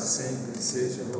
sempre seja louvado.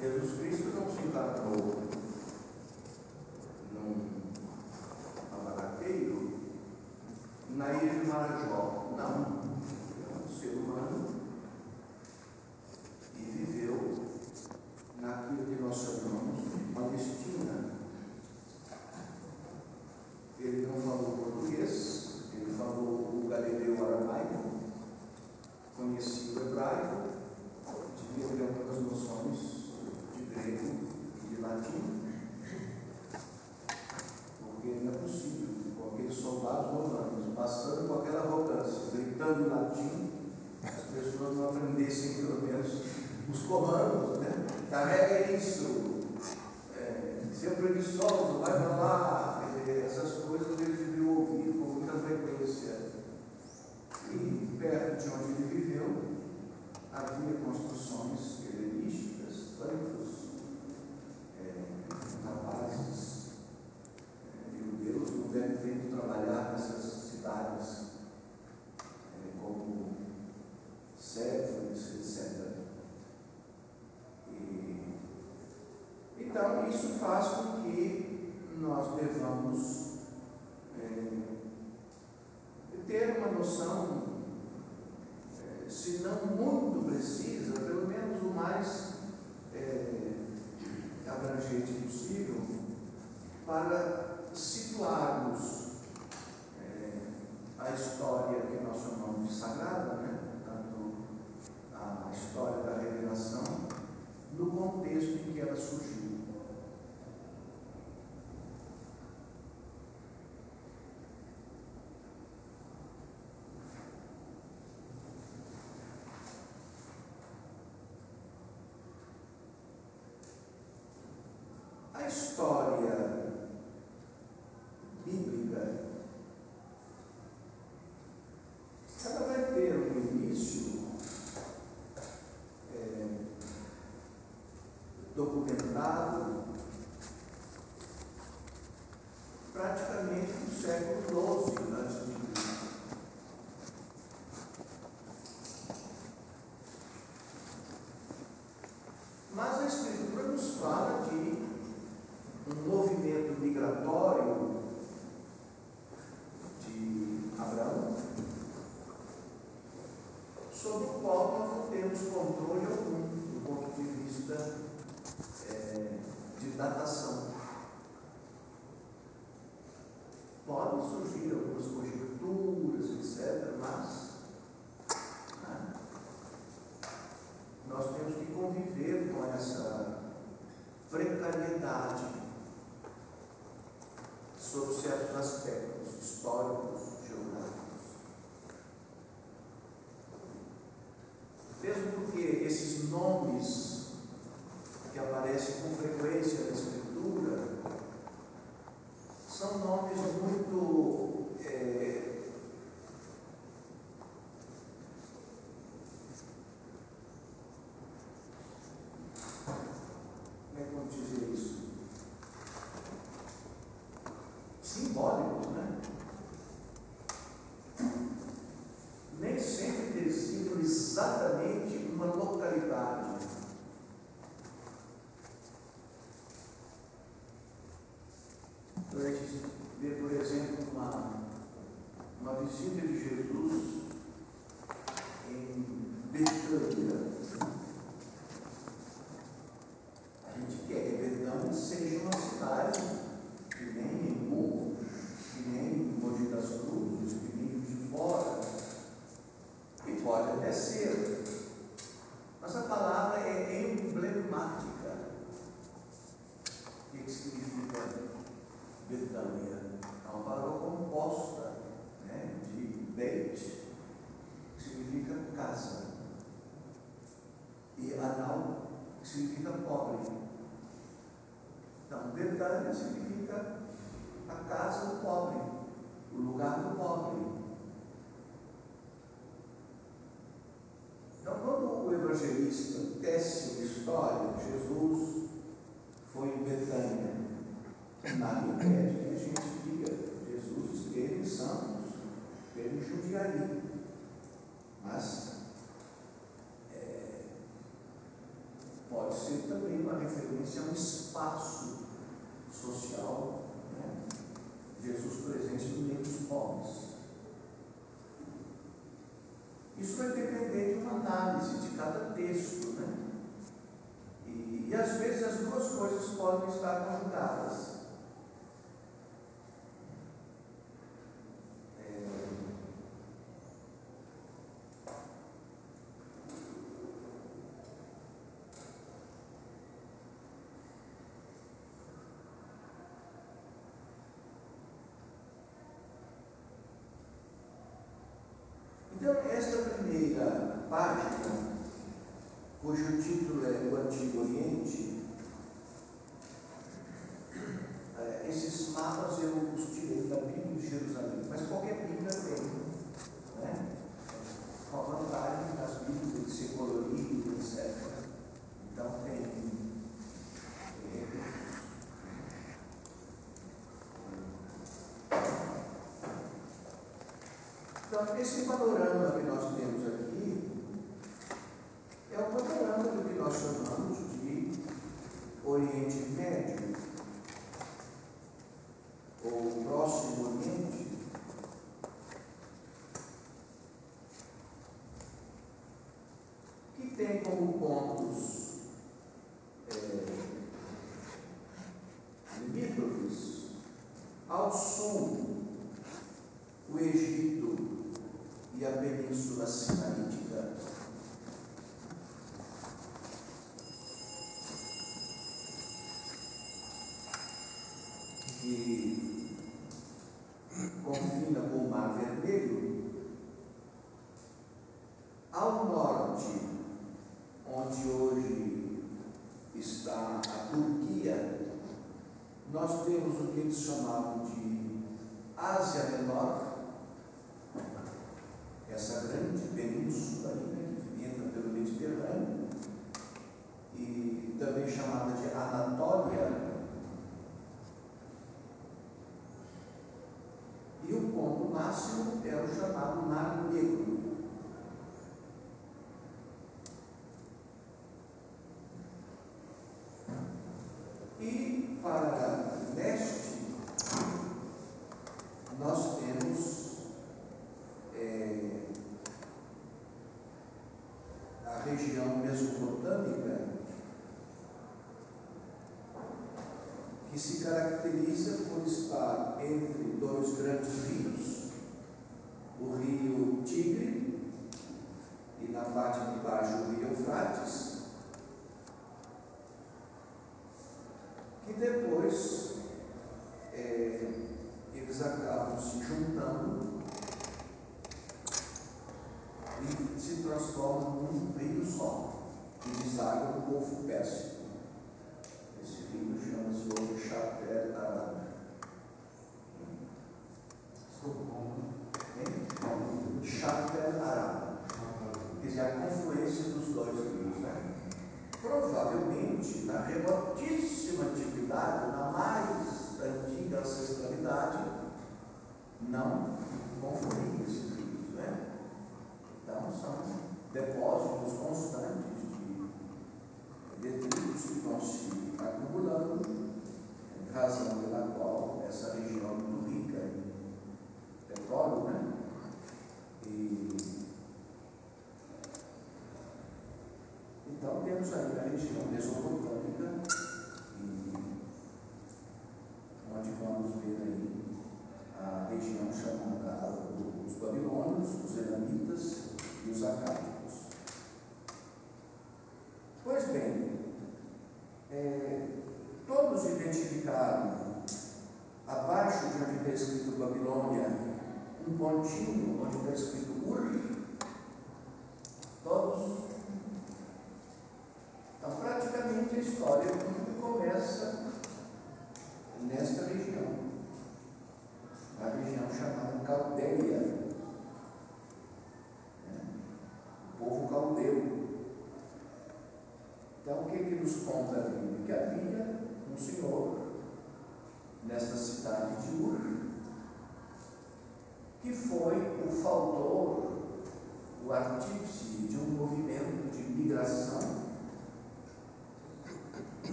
Jesus Cristo não se enganou num abarateiro na ilha de Marajó. Não. É um ser humano e viveu naquilo que nós chamamos história bíblica, ela vai ter um início é, documentado praticamente no século Significa a casa do pobre, o lugar do pobre. Então, quando o evangelista tece uma história, Jesus foi em Betânia, nada impede que a gente diga: Jesus esteve em Santos, esteve em Jundiaí. Mas é, pode ser também uma referência a um espaço social, né? Jesus presente no meio dos pobres. Isso vai Então, esta primeira página, cujo título é O Antigo Oriente, Então, esse panorama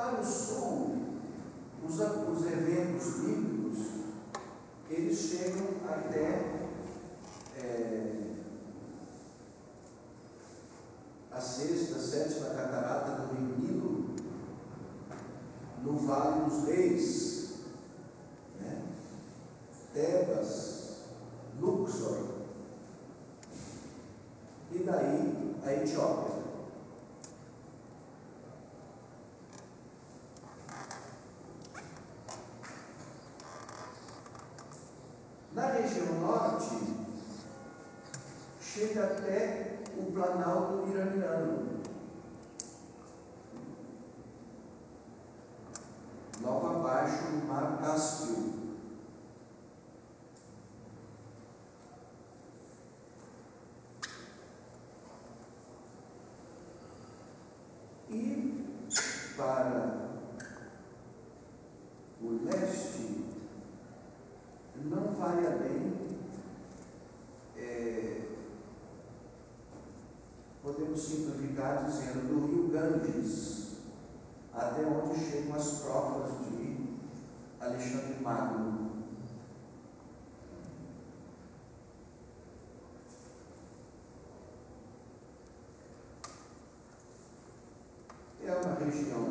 Para o sul, os, os para o leste, não vai além, é, podemos simplificar dizendo, do rio Ganges, até onde chegam as provas de Alexandre Magno. É uma região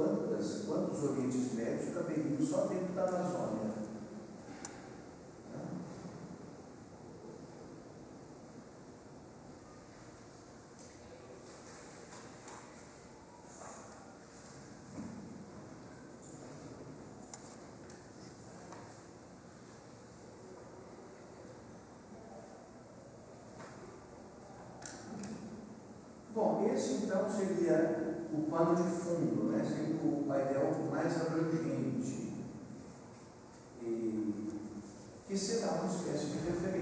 quantas, quantos Orientes Médios caberiam só dentro da Amazônia. Bom, esse então seria o plano de painel mais abrangente, e que será uma espécie de referência.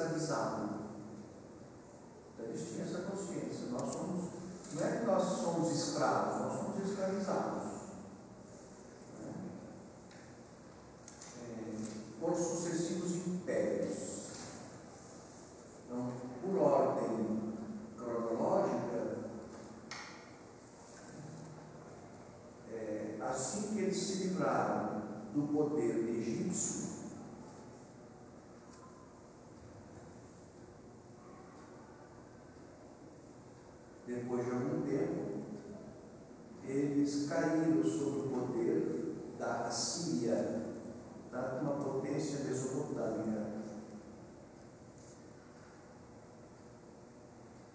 escravizado. Então eles tinham essa consciência. Nós somos, não é que nós somos escravos, nós somos escravizados. depois de algum tempo, eles caíram sob o poder da Assíria, da uma potência mesopotâmica.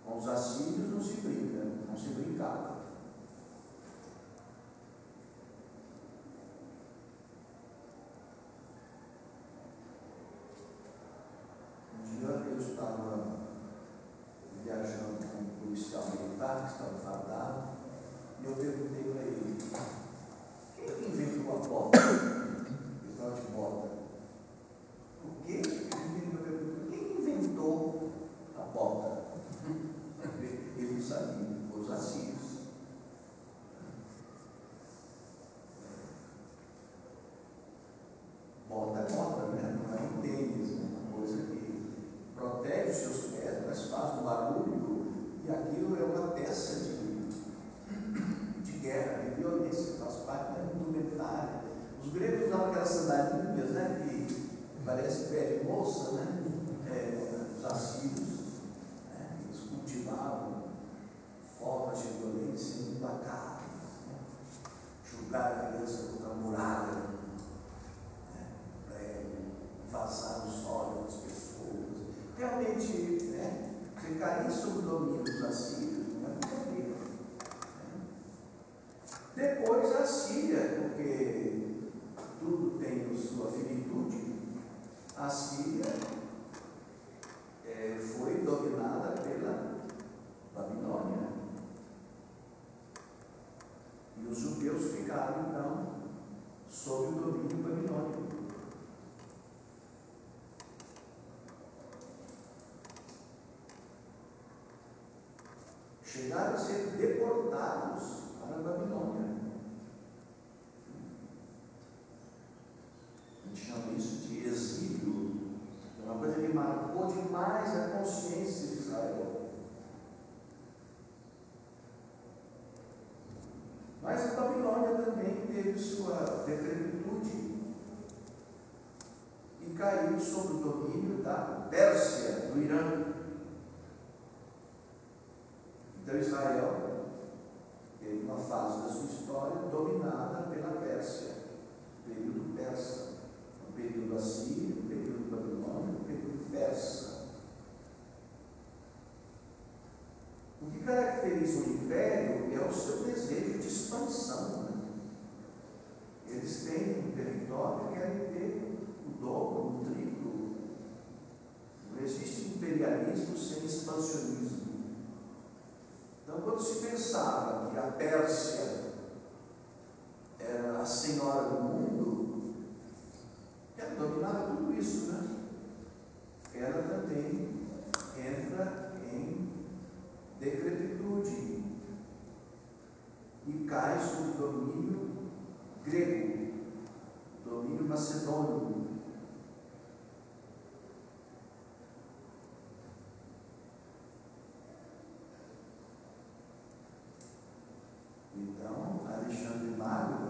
Com os assírios não se brinca, não se brincava. 100% Alexandre Magno,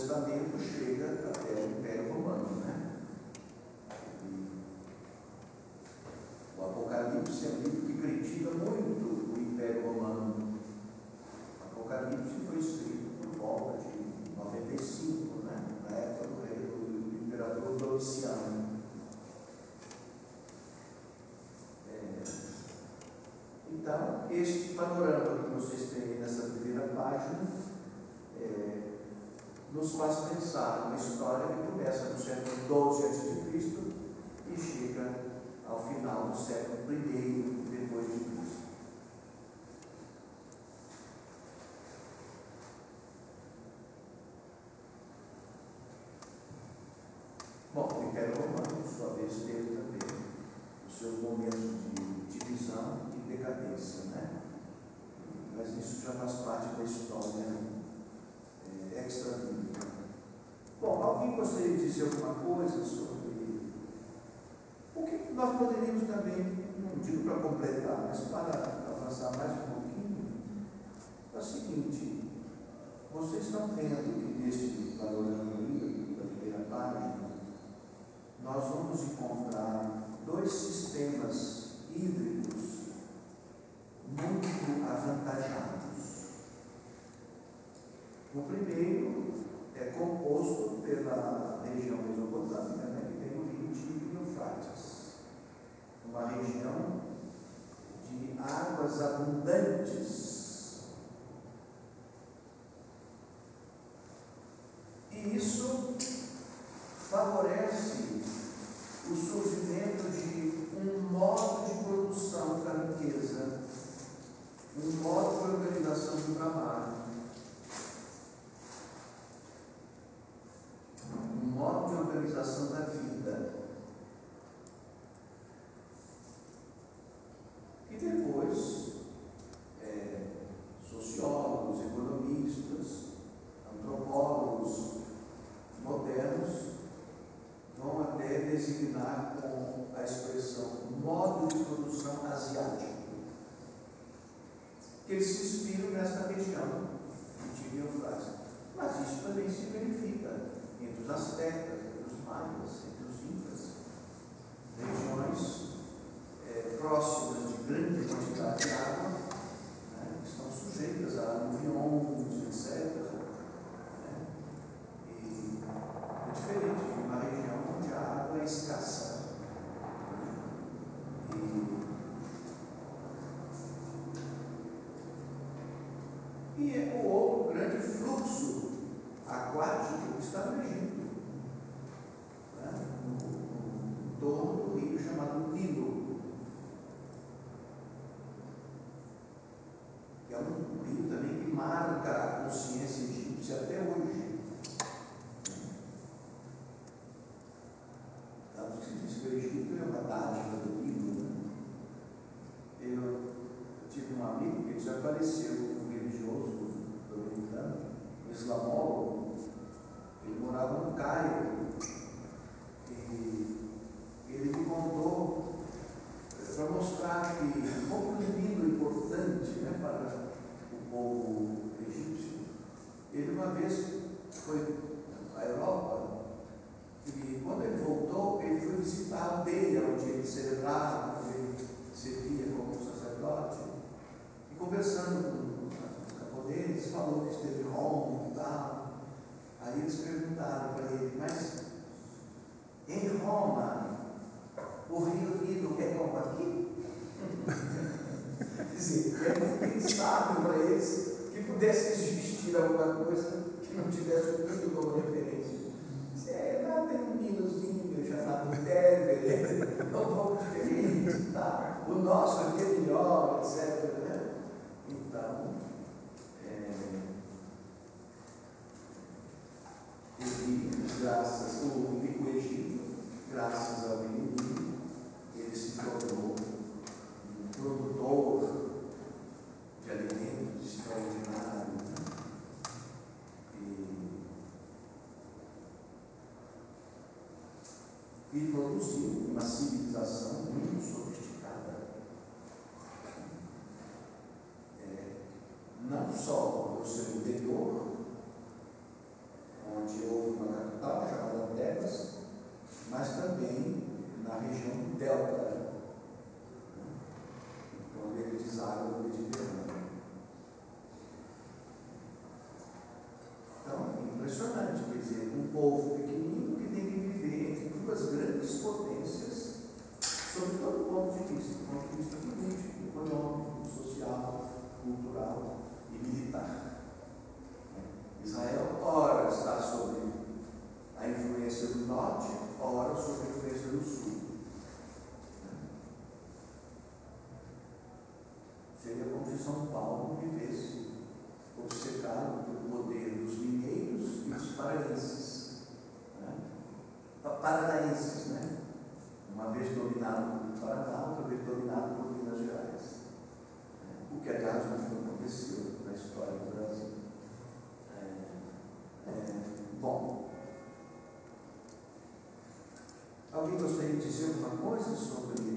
Testamento chega até o Império Romano. Né? E o Apocalipse é um livro que critica muito o Império Romano. O Apocalipse foi escrito por volta de 95, né? na época do rei do imperador Domiciano. É. Então, este panorama nos faz pensar uma história que começa no século XII a.C. e chega ao final do século I depois de Cristo. Bom, o Império Romano, por sua vez, teve também os seus momentos dizer alguma coisa sobre. O que nós poderíamos também, não digo para completar, mas para avançar mais um pouquinho, é o seguinte: vocês estão vendo coisa sobre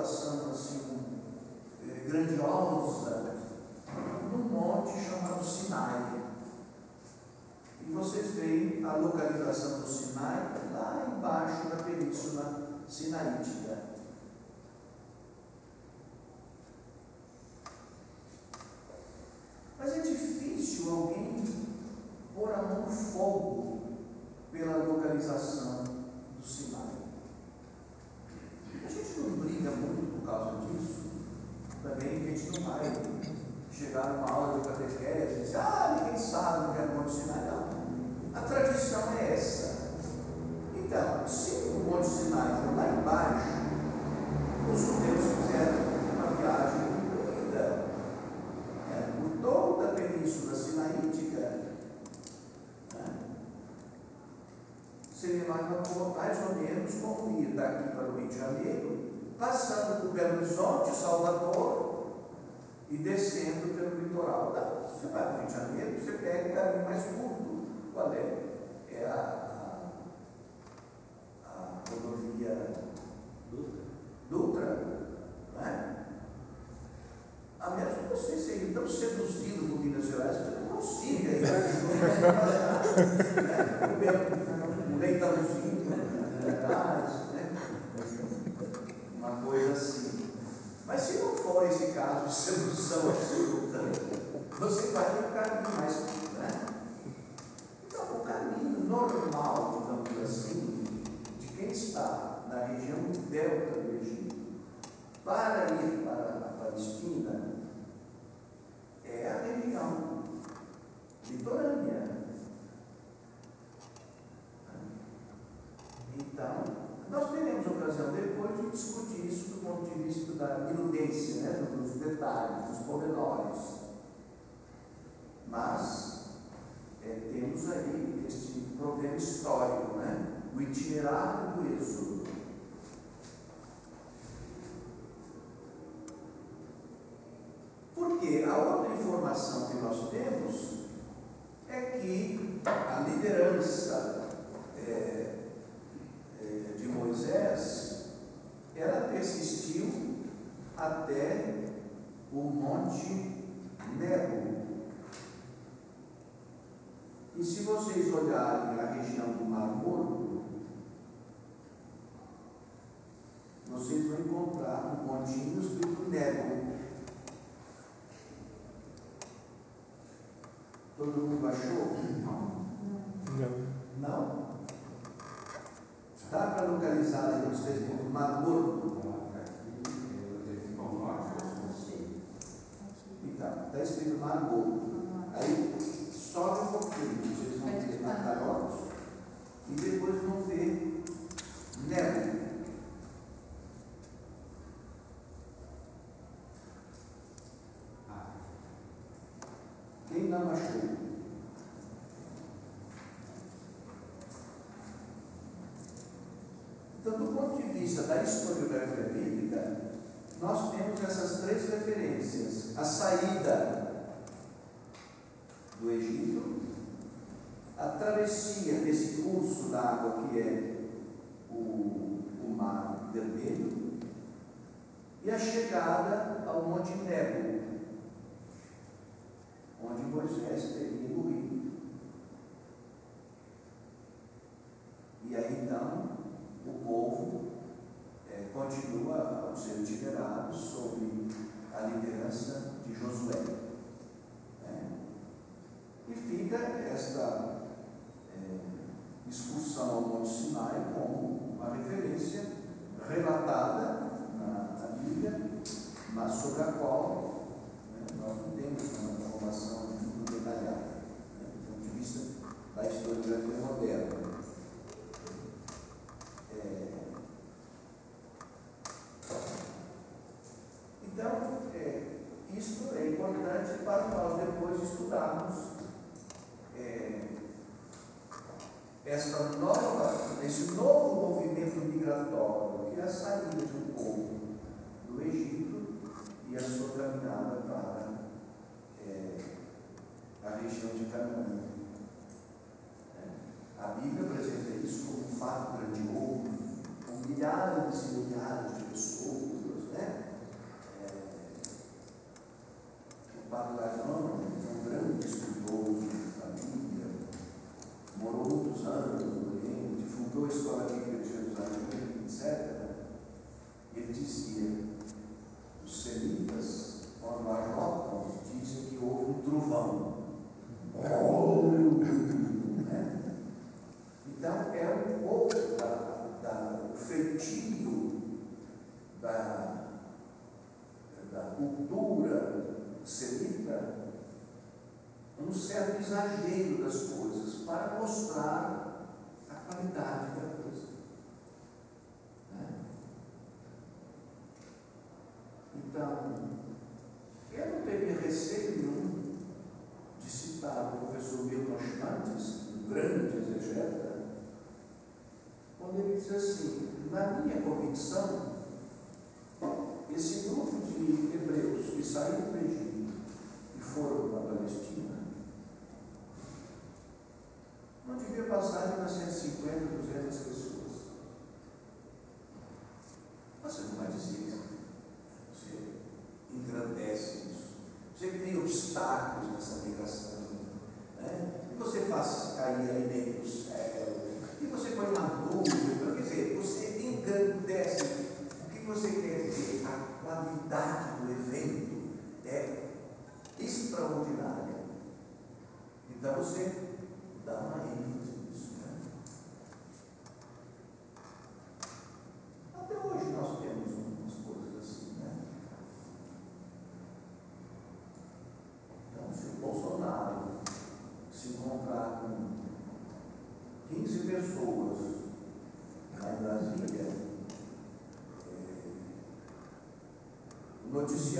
situação assim é, grandiosa, num monte chamado Sinai. E vocês veem a localização do Sinai lá embaixo da Península Sinaítica. Mas é difícil alguém pôr a mão no fogo pela localização do Sinai. A gente não briga muito por causa disso. Também a gente não vai chegar numa aula de catequese e dizer, ah, ninguém sabe onde é o Monte Sinai. Não. A tradição é essa. Então, se o Monte Sinai for lá embaixo, os judeus fizeram uma viagem incluída né, por toda a península sinaítica. Né? Seria mais, ou menos como ir daqui para o Rio de Janeiro, passando por Belo Horizonte, Salvador, e descendo pelo litoral. Não, você vai para o Rio de Janeiro, você pega o caminho mais curto. Qual é? É a, a, a rodovia Dutra. Dutra, né? A menos que você seja tão seduzido por Minas Gerais que você não consiga ir né? um leitãozinho, verdade, né? Uma coisa assim. Mas se não for esse caso de sedução absoluta, você vai um caminho mais. Né? Então, o caminho normal, digamos assim, de quem está na região delta do Egito para ir para a Palestina é a região litorânea. Então, nós teremos ocasião depois de discutir isso do ponto de vista da minudência, né, dos detalhes, dos pormenores. Mas é, temos aí este problema histórico, né? o itinerário do Êxodo. Porque a outra informação que nós temos é que a liderança é, de Moisés ela persistiu até o Monte Nebo. E se vocês olharem a região do Mar Morto, vocês vão encontrar um pontinho escrito Nebo. Todo mundo achou? Não. Não? Dá para localizar aí escrito Mar Morto? Então, está escrito Mar Morto. Aí sobe um pouquinho, vocês vão ver Macarotes e depois vão ver Nebo. Quem não achou? Então, do ponto de vista da historiografia bíblica, nós temos essas três referências: a saída do Egito, a travessia desse curso d'água que é o, o Mar Vermelho e a chegada ao Monte Nebo, onde Moisés teria morrido. E aí então povo eh, continua a ser liberado sob a liderança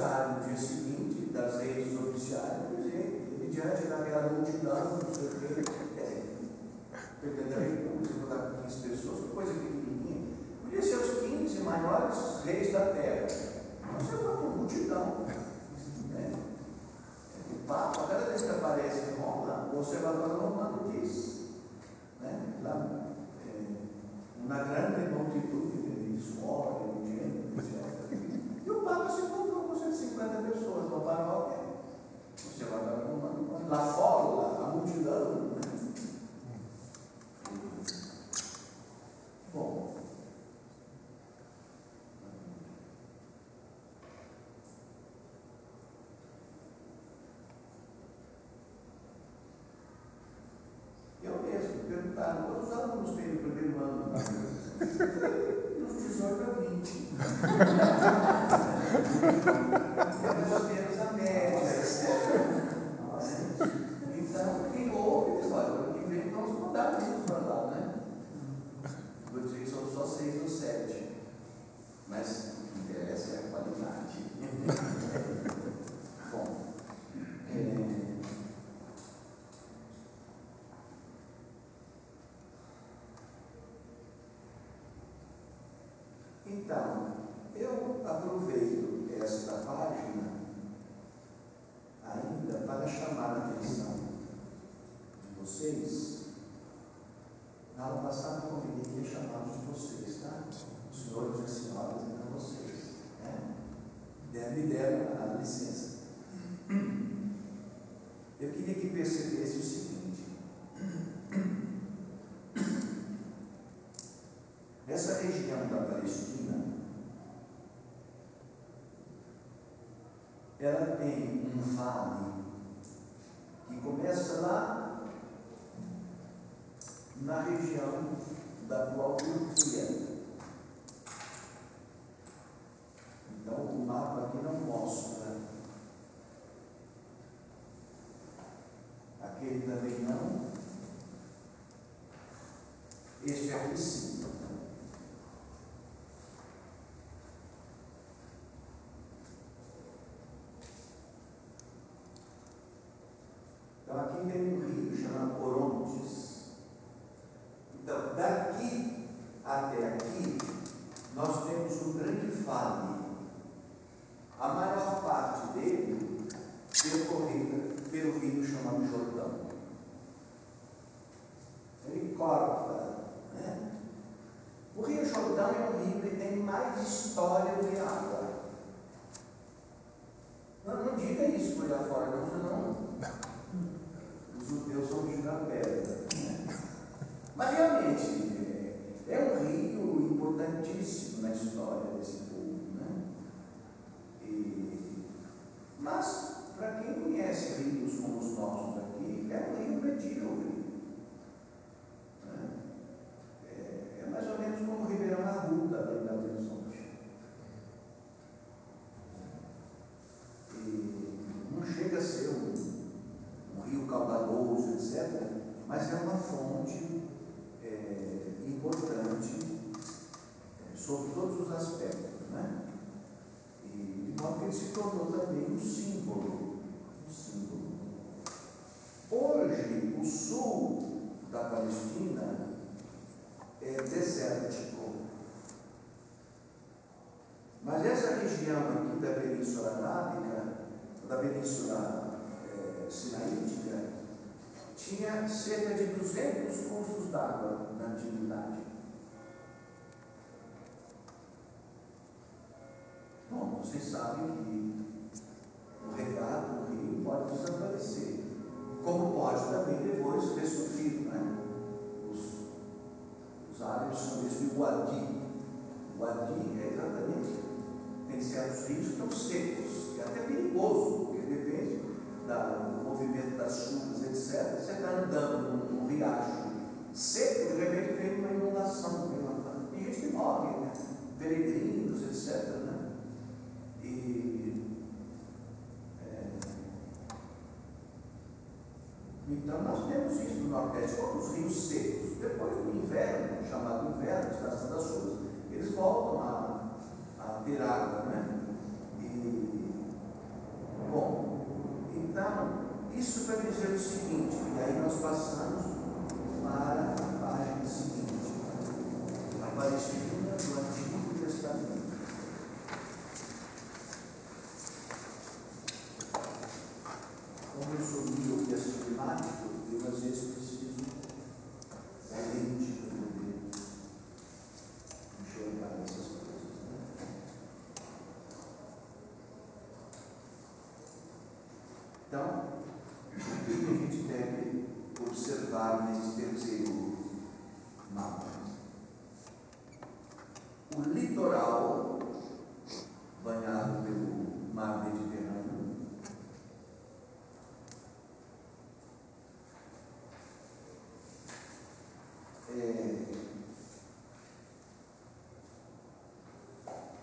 é, Este vocês sabem que Nordeste, todos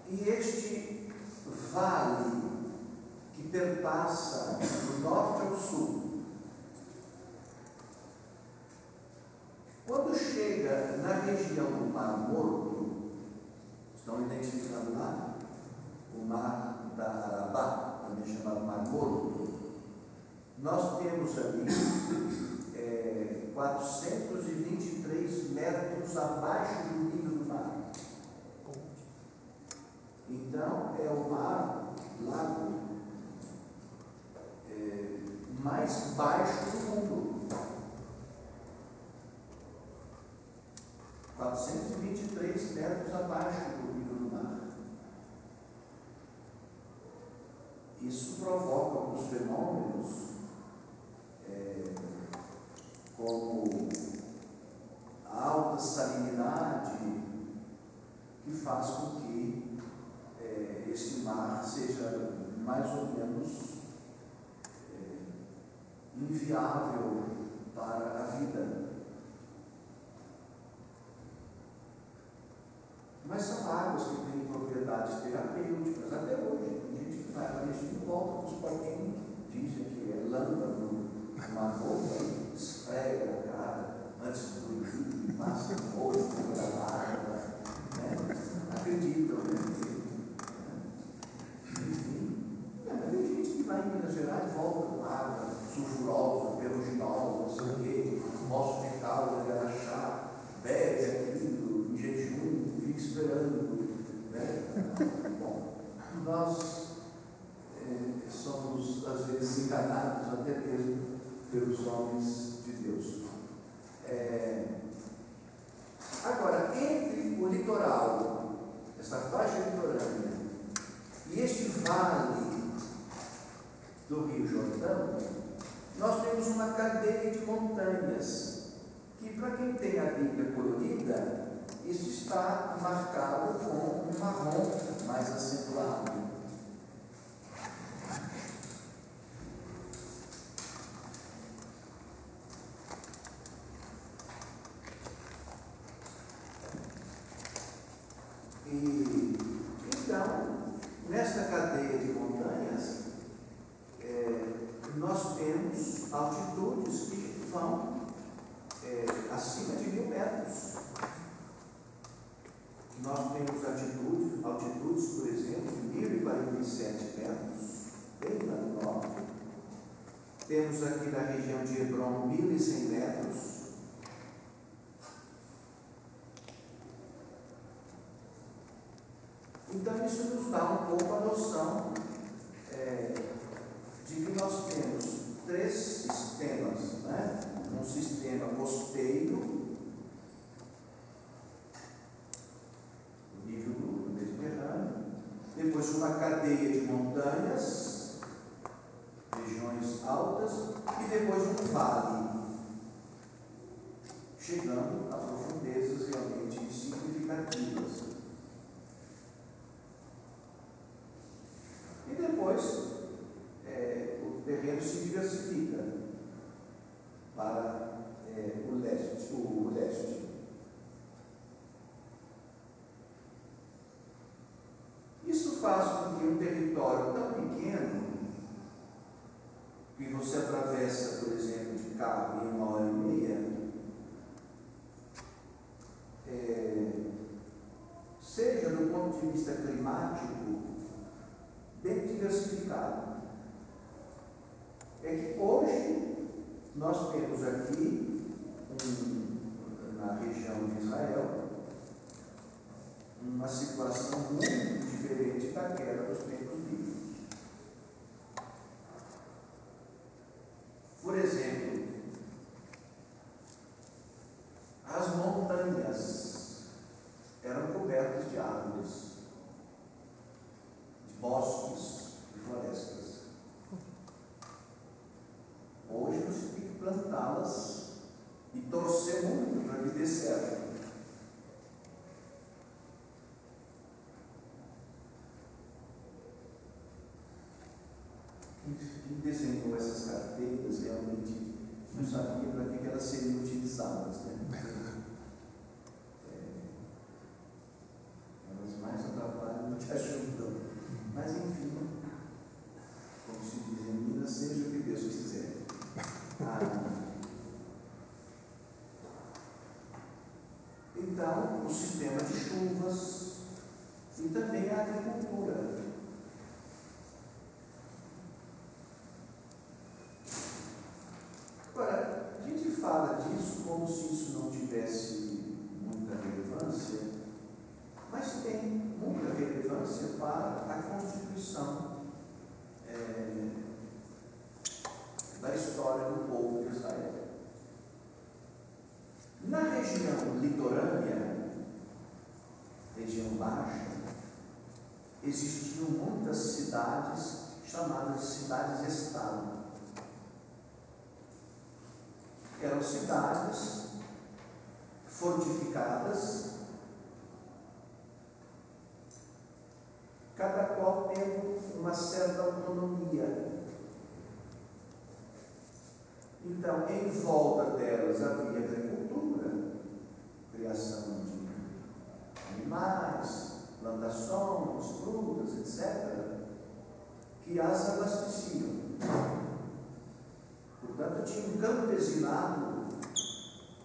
e este isso nos dá um pouco a noção é, de que nós temos três sistemas, né? um sistema costeiro, nível do Mediterrâneo, depois uma cadeia de montanhas, regiões altas, e depois um vale, chegando em uma hora e meia, é, seja do ponto de vista climático, bem diversificado. É que hoje nós temos aqui, um, na região de Israel, uma situação muito diferente daquela dos tempos bíblicos. sabia para que ela servia. Então, em volta delas havia agricultura, criação de animais, plantações, frutas, etc., que as abasteciam. Portanto, tinha um campesinado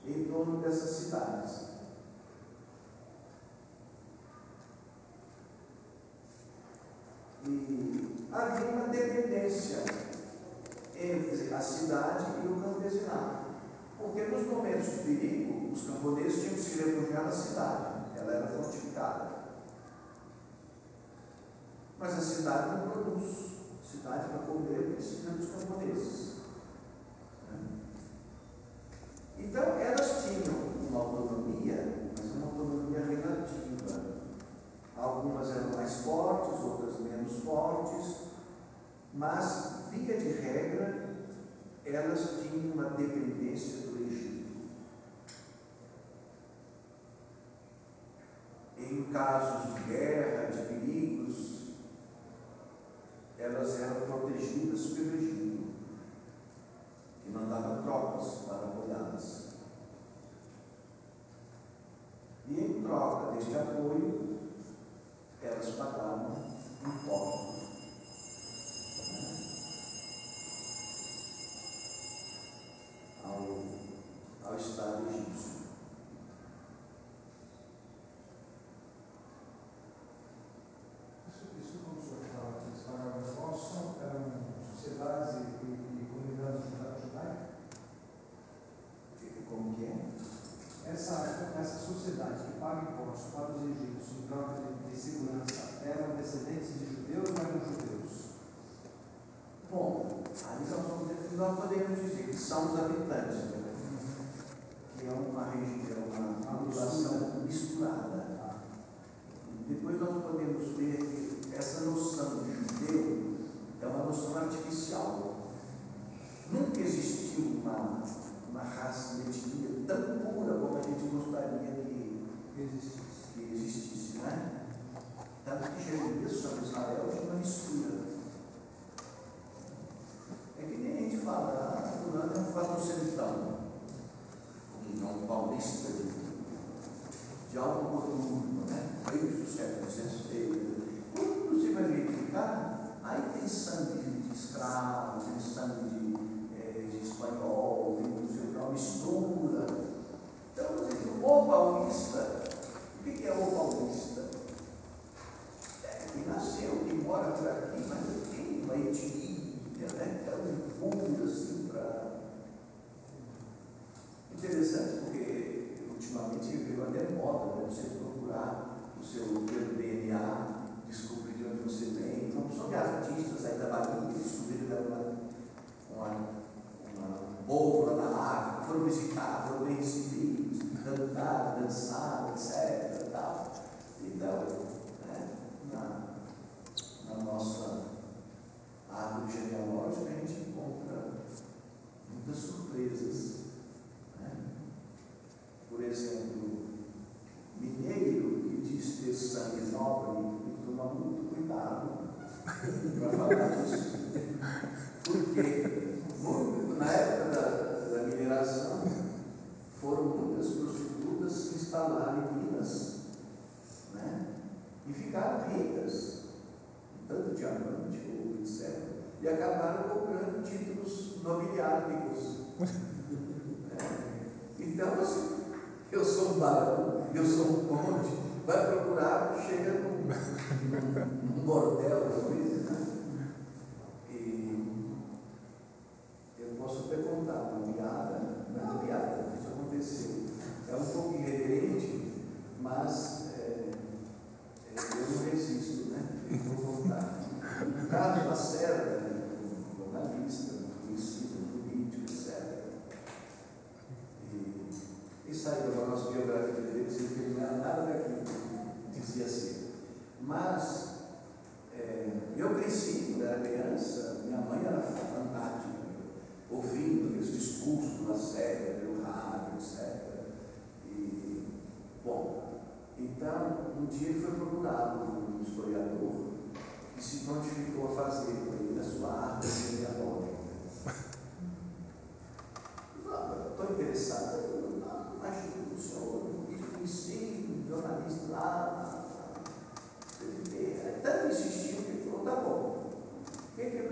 em torno dessas cidades. E havia uma dependência cidade não produz, cidade para comer precisa dos camponeses.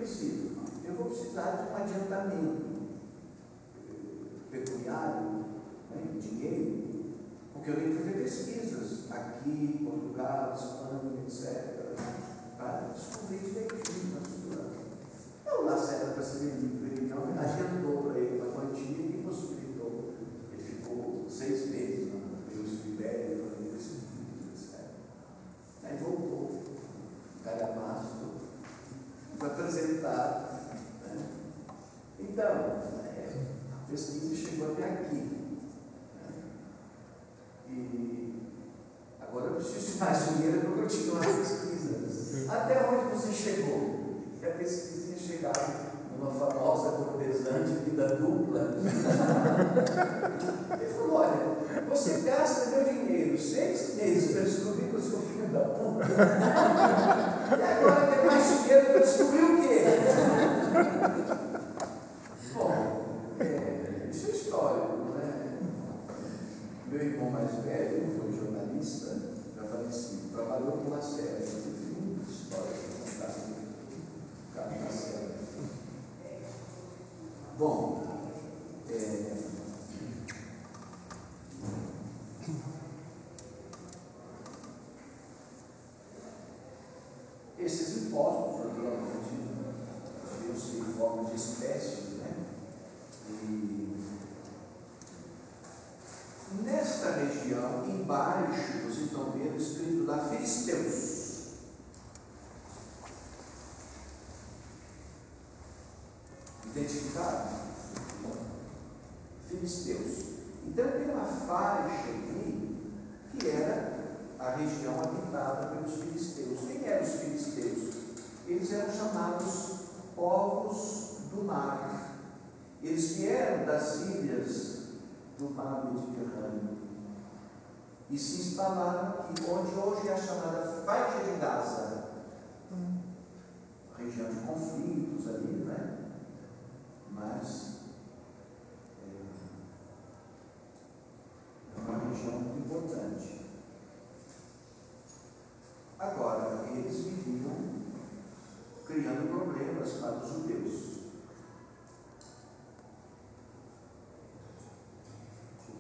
preciso? Eu vou precisar de um adiantamento pecuniário, né, dinheiro, porque eu tenho que fazer pesquisas aqui, em Portugal, Espanha, etc., para né, descobrir direitinho a sua. Não lacera para ser livre.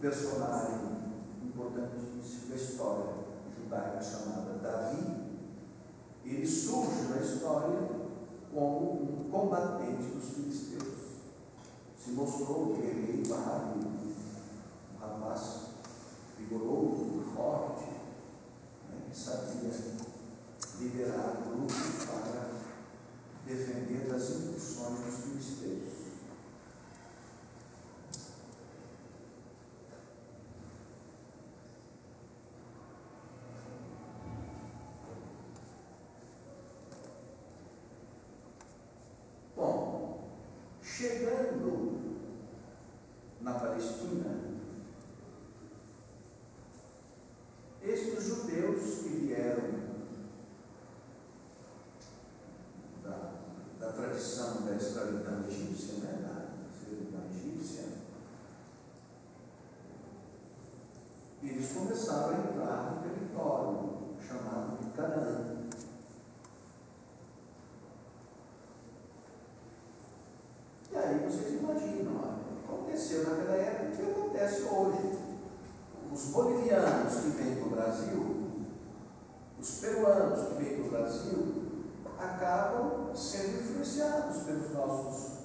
personagem. começaram a entrar no território chamado de Canaã. E aí vocês imaginam, olha, aconteceu naquela época o que acontece hoje. Os bolivianos que vêm para o Brasil, os peruanos que vêm para o Brasil, acabam sendo influenciados pelos nossos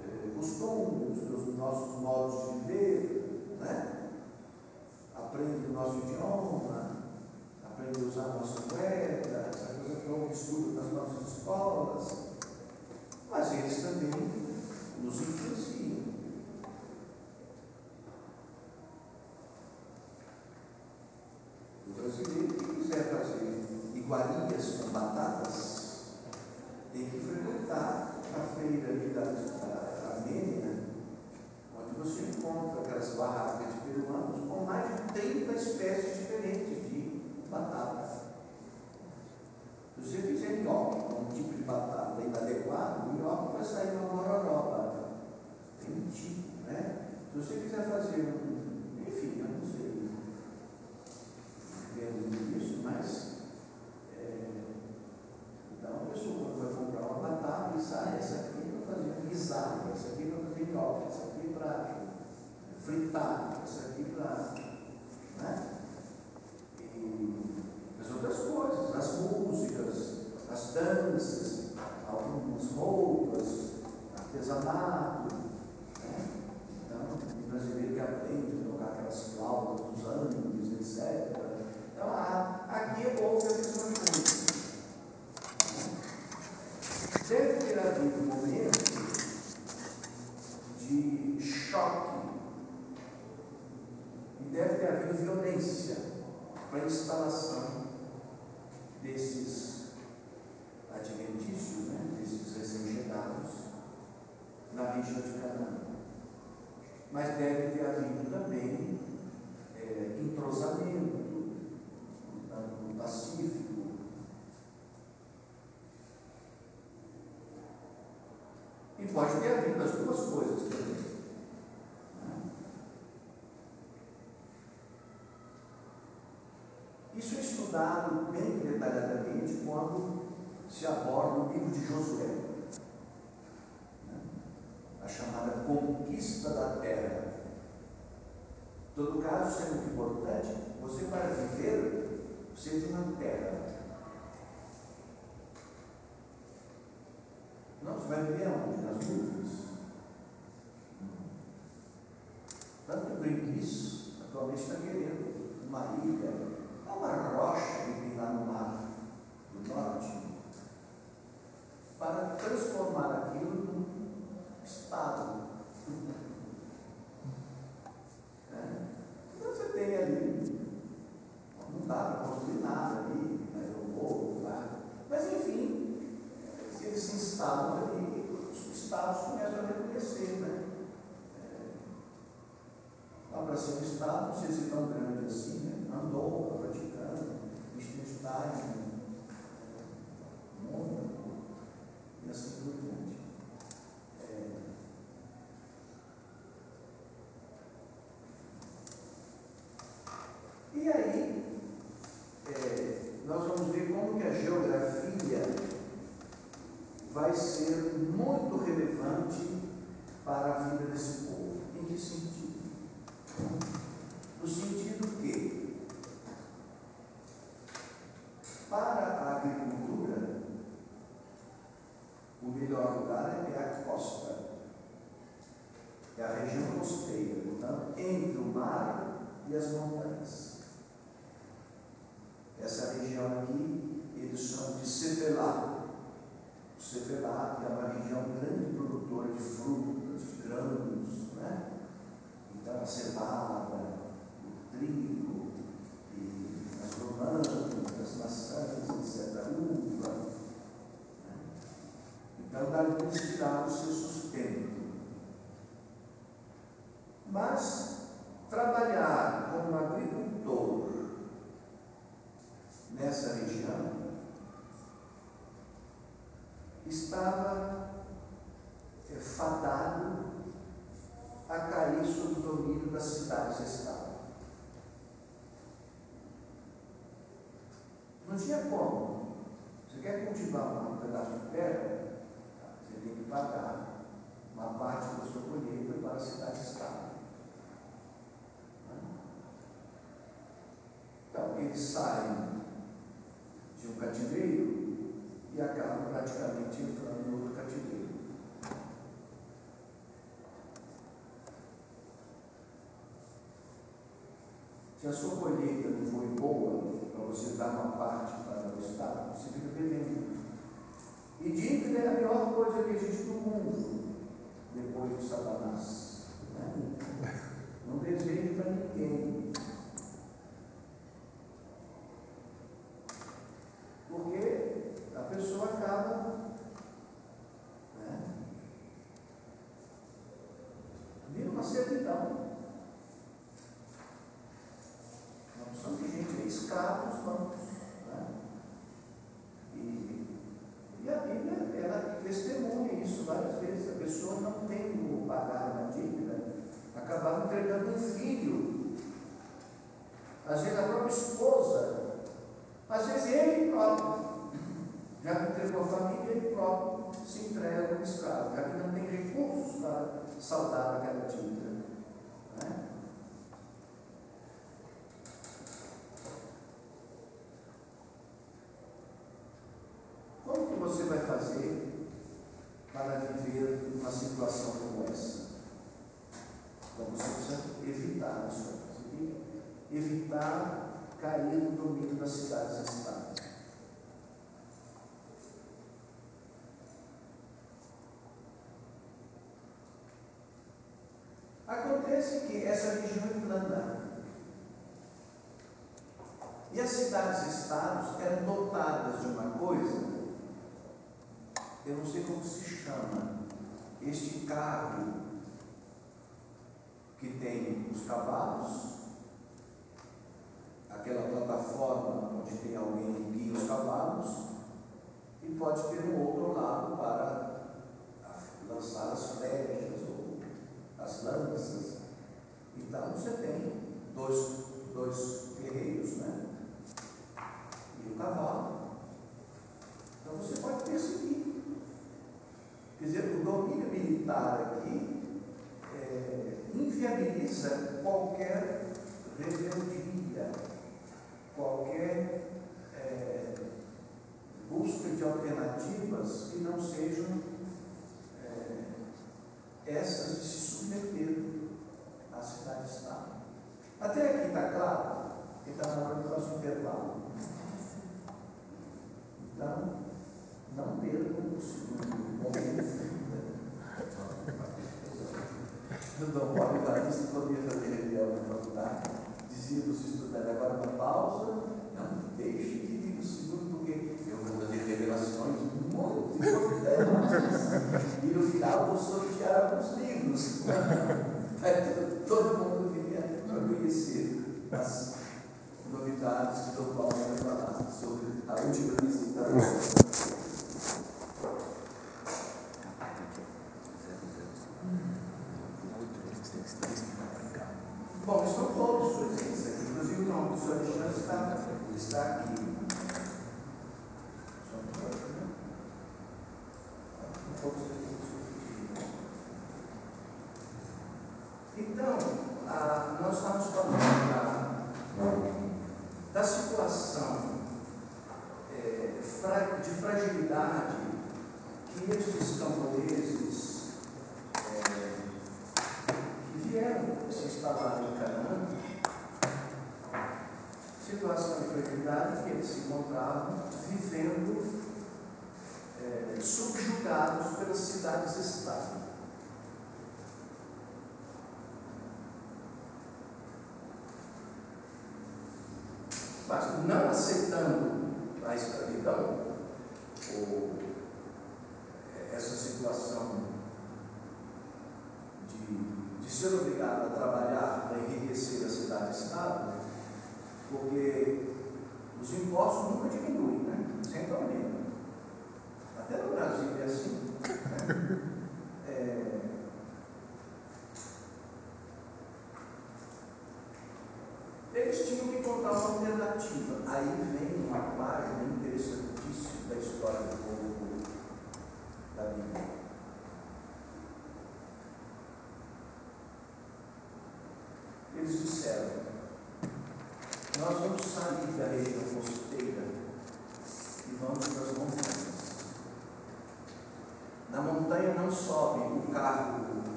eh, costumes, pelos nossos modos de ver, né? aprende o nosso idioma, aprende a usar a nossa moeda, essa coisa toda que é nas nossas escolas, mas eles também nos influenciam. citado bem detalhadamente quando se aborda o livro de Josué. Né? A chamada conquista da terra. Em todo caso, sendo importante, você para viver precisa é de uma terra. Não, você vai viver que sai de um cativeiro e acaba praticamente entrando em outro cativeiro. Se a sua colheita não foi boa, para você dar uma parte para o Estado, você fica devendo. E dívida é a pior coisa que existe no mundo, depois de Satanás. as cidades-estados eram dotadas de uma coisa, eu não sei como se chama, este carro que tem os cavalos, aquela plataforma onde tem alguém que guia os cavalos, e pode ter um outro lado para lançar as flechas ou as lanças. Então você tem dois, dois visa é qualquer rebeldia, qualquer é, busca de alternativas que não seja già discusso un po' per parlare sopra a luci.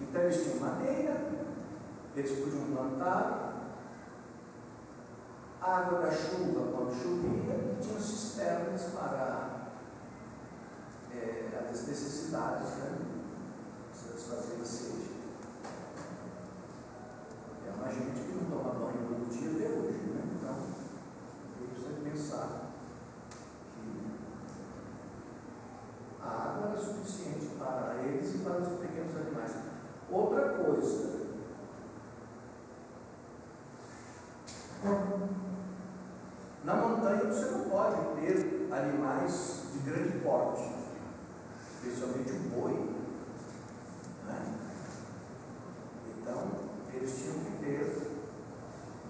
Então eles tinham madeira, eles podiam plantar, água da chuva quando chovia, e tinham cisternas para é, as necessidades, né? Satisfazer a sede. É uma gente que não toma banho todo dia até hoje, né? Então, ele precisa pensar que a água era suficiente para eles e para os pequenos animais. Na montanha você não pode ter animais de grande porte, especialmente o boi. Né? Então, eles tinham que ter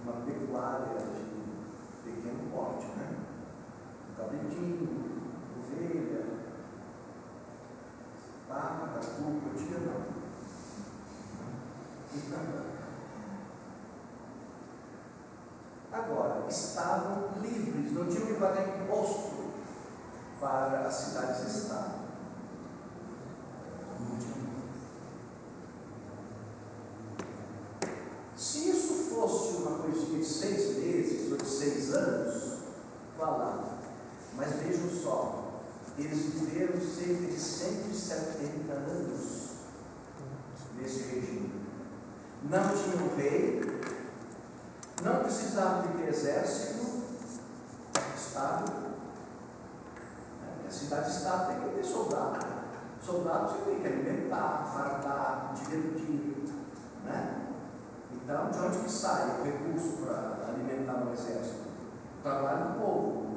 uma pecuária de pequeno porte, né? Um cabritinho, agora, estavam livres, não tinham que pagar imposto para as cidades-estado. Se isso fosse uma coisinha de seis meses ou de seis anos, vá lá. Mas vejam só, eles viveram cerca de 170 anos nesse regime. Não tinham rei, não precisavam de ter exército, Estado. A cidade-estado tem que ter soldado. Soldado você tem que alimentar, fartar, divertir. Né? Então, de onde que sai o recurso para alimentar o exército? O trabalho do povo.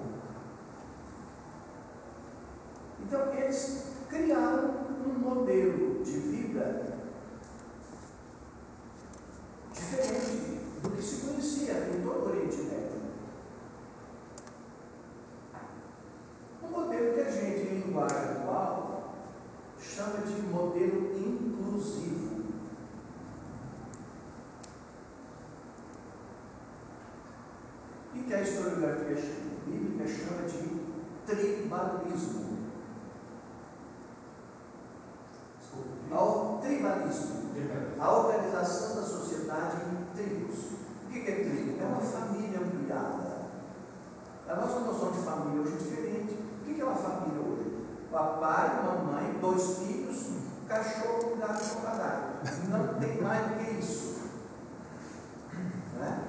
Então, eles criaram um modelo de vida diferente do que se conhecia em todo o Oriente Médio. Um modelo que a gente, em linguagem atual, chama de modelo inclusivo. E que a historiografia bíblica chama de tribalismo. Ao tribalismo, a organização da sociedade em tribos. O que é tribo? É uma família ampliada. A nossa noção de família hoje é diferente. O que é uma família hoje? papai, mamãe, dois filhos, cachorro cuidado com papagaio. Não tem mais do que isso. Né?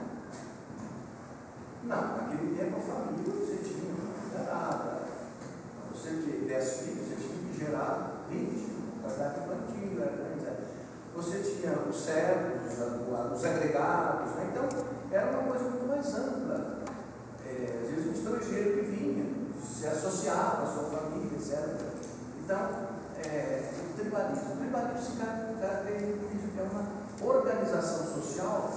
Não, naquele tempo a família você tinha uma gerada. Você tinha 10 filhos, você tinha que gerar 20, verdade infantil, etc. Você tinha os servos, os agregados, né? então era uma coisa muito mais ampla. É, às vezes um estrangeiro que vinha, se associava à sua família, etc. Então, é, o tribalismo. O tribalismo se caracteriza é uma organização social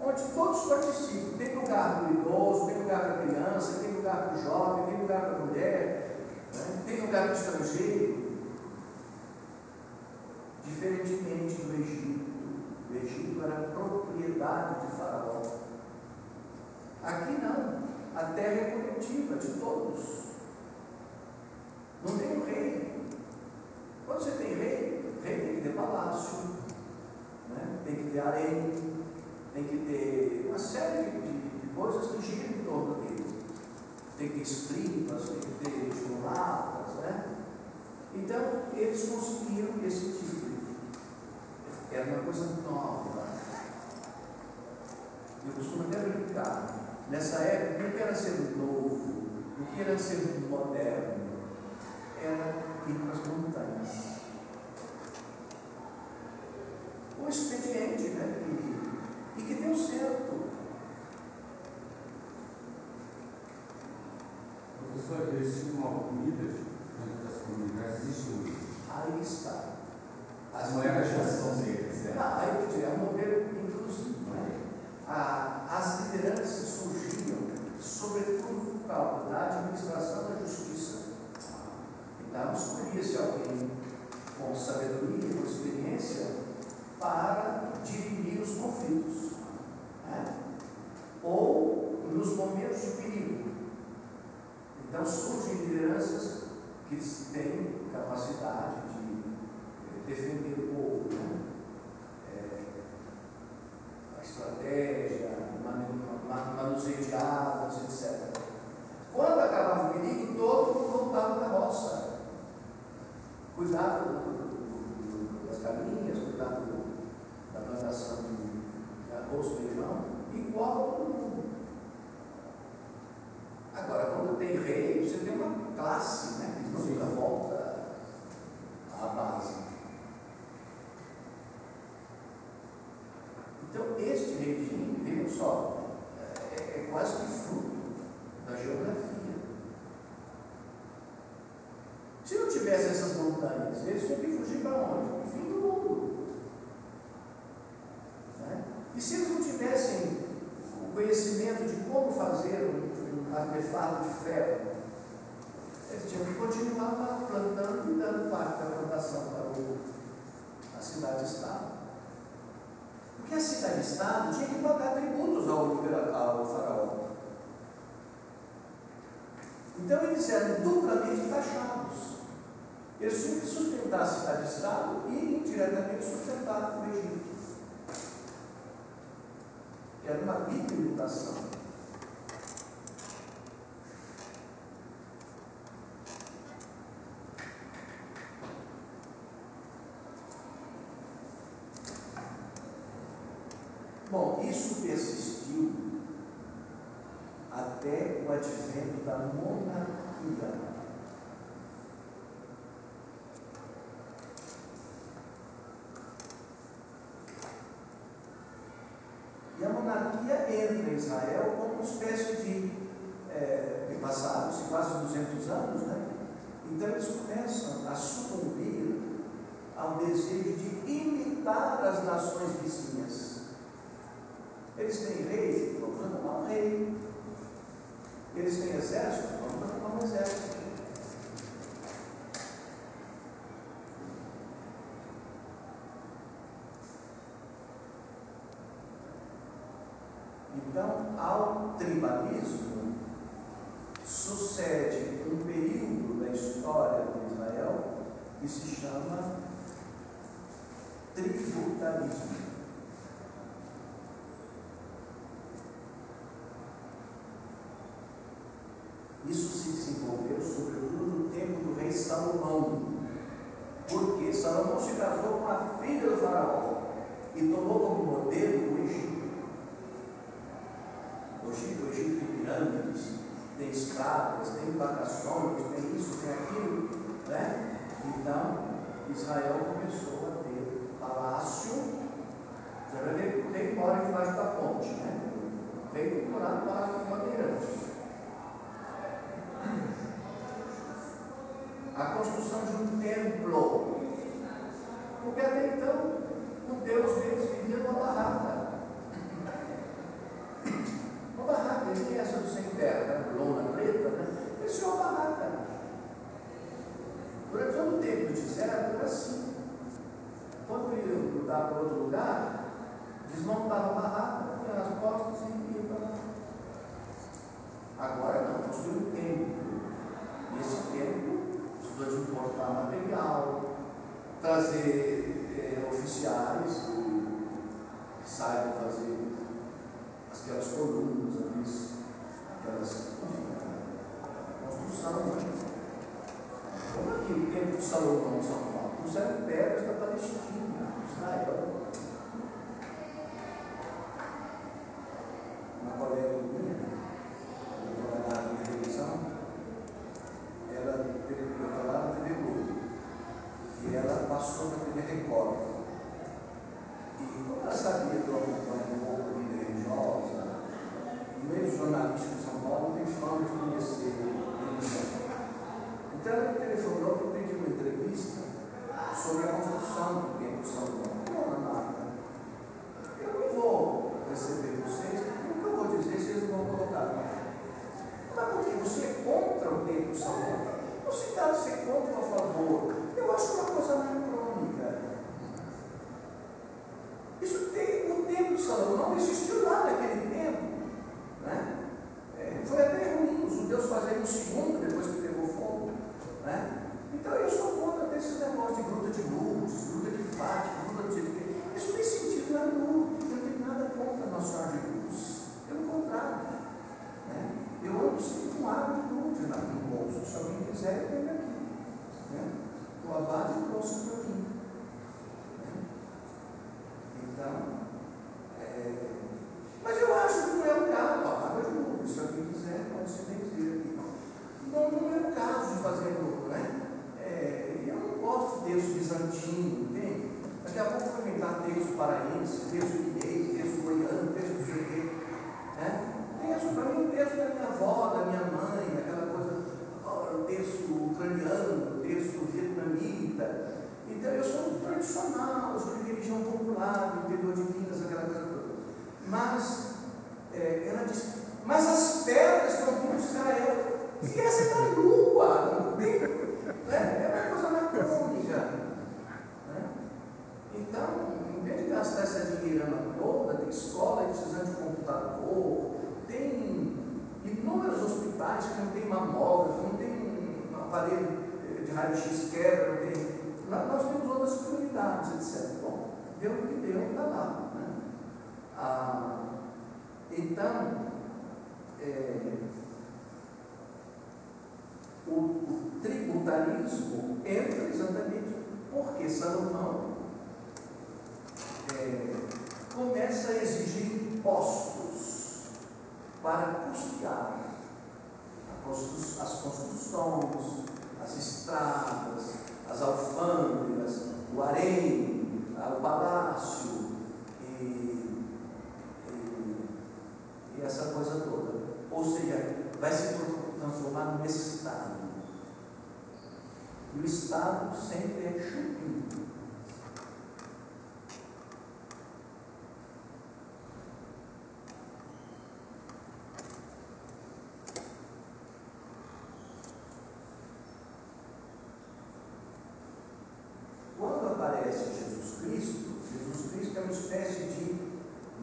onde todos participam. Tem lugar para o idoso, tem lugar para a criança, tem lugar para o jovem, tem lugar para a mulher, né? tem lugar para o estrangeiro. Diferentemente do Egito, o Egito era propriedade de Faraó. Aqui não, a terra é coletiva de todos. Não tem um rei. Quando você tem rei, rei tem que ter palácio, né? tem que ter arém, tem que ter uma série de, de coisas que giram em torno dele. Tem que ter escribas, tem que ter diplomatas, né? Então, eles conseguiram esse título. Era uma coisa nova. Eu costumo até brincar. Nessa época, o que era ser novo? O que era ser moderno? Era ir para as montanhas. O expediente, né? e que deu certo. Professor, eles tinham uma comida dentro das comunidades, existe hoje. Aí está. As não é a geração deles, né? Entra em Israel como uma espécie de. É, que passaram-se quase 200 anos, né? Então eles começam a sucumbir ao desejo de imitar as nações vizinhas. Eles têm rei, vamos arrumar um rei. Eles têm exército, vamos arrumar um exército. Então, ao tribalismo templo. Porque até então, o Deus deles vivia numa barraca. Uma barraca, ele tinha essa do sem terra, né? lona preta, né? Isso é uma barraca. Durante todo o tempo do deserto era assim. Quando ele mudar para outro lugar,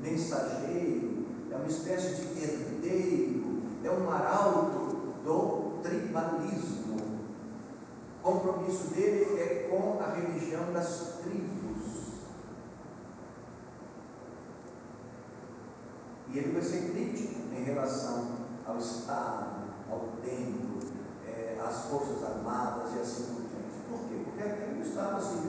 mensageiro, é uma espécie de herdeiro, é um arauto do tribalismo. O compromisso dele é com a religião das tribos. E ele vai ser crítico em relação ao Estado, ao templo, é, às forças armadas e assim por diante. Por quê? Porque até o Estado assim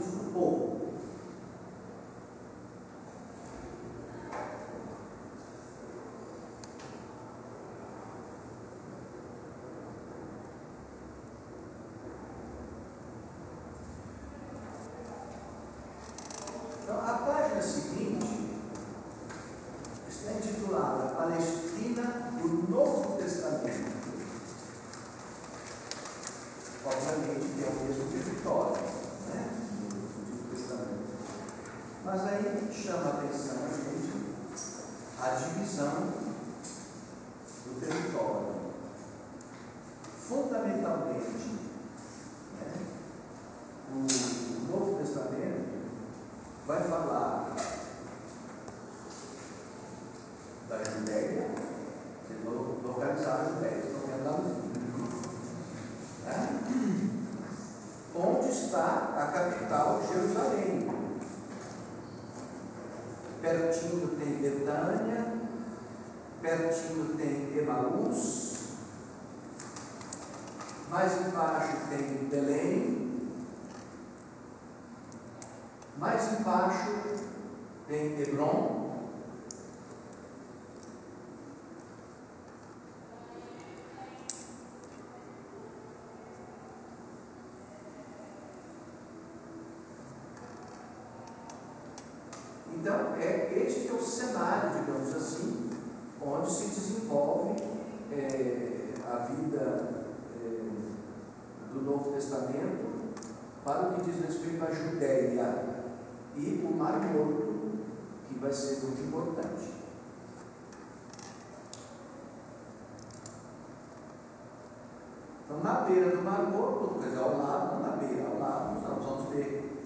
beira do Mar Morto, quer ao lado, não na beira, ao lado, nós vamos ter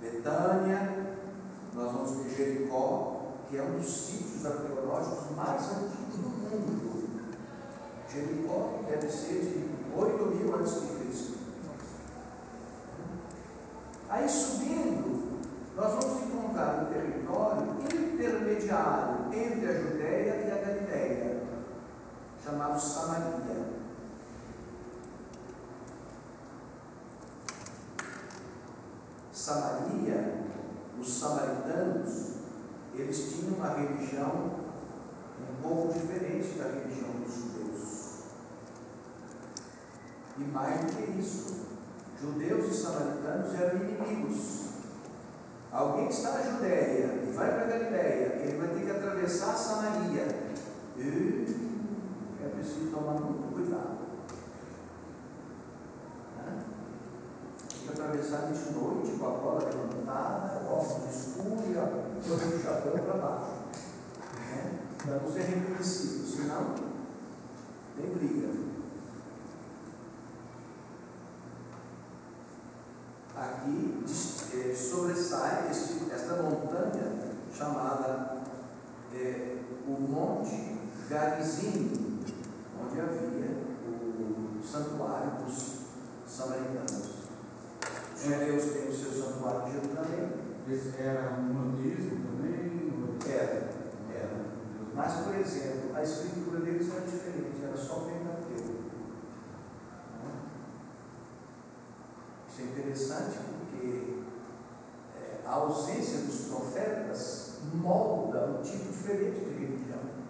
Betânia, nós vamos ter Jericó, que é um dos É, Deus tem o seu santuário de julgamento. Eles era monoteísmo também? Era, era. Mas, por exemplo, a escritura deles era diferente, era só Pentateuco. Isso é interessante porque é, a ausência dos profetas molda um tipo diferente de religião.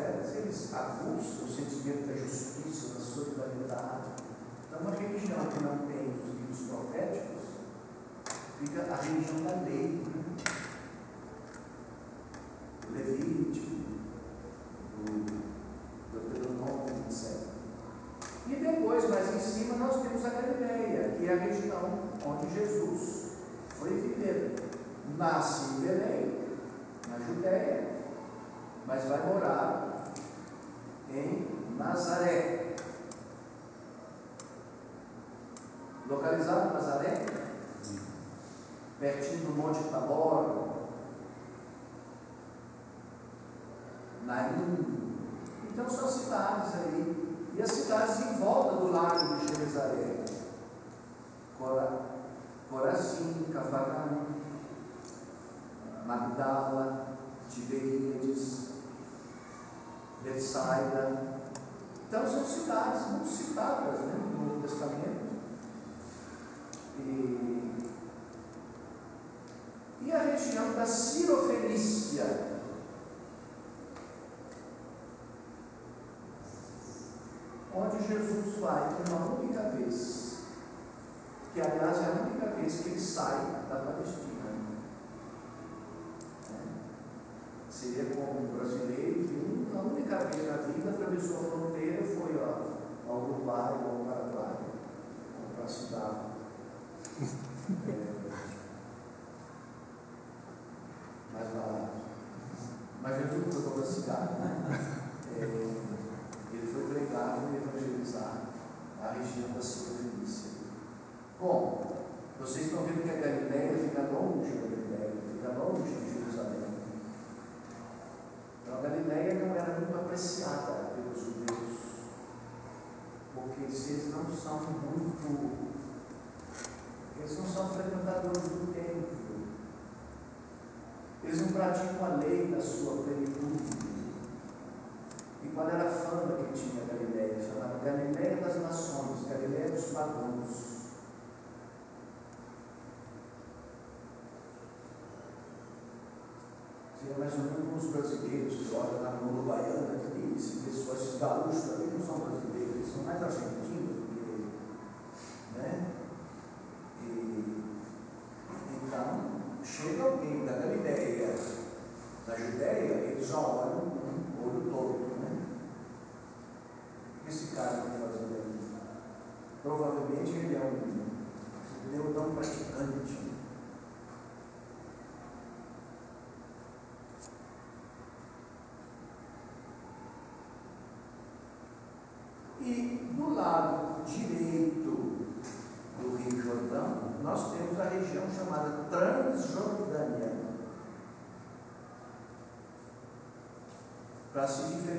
eles aguçam o sentimento da justiça, da solidariedade. Então, uma religião que não tem os livros proféticos, fica a religião da lei, né? like, you know, seria mais ou menos como os brasileiros que olham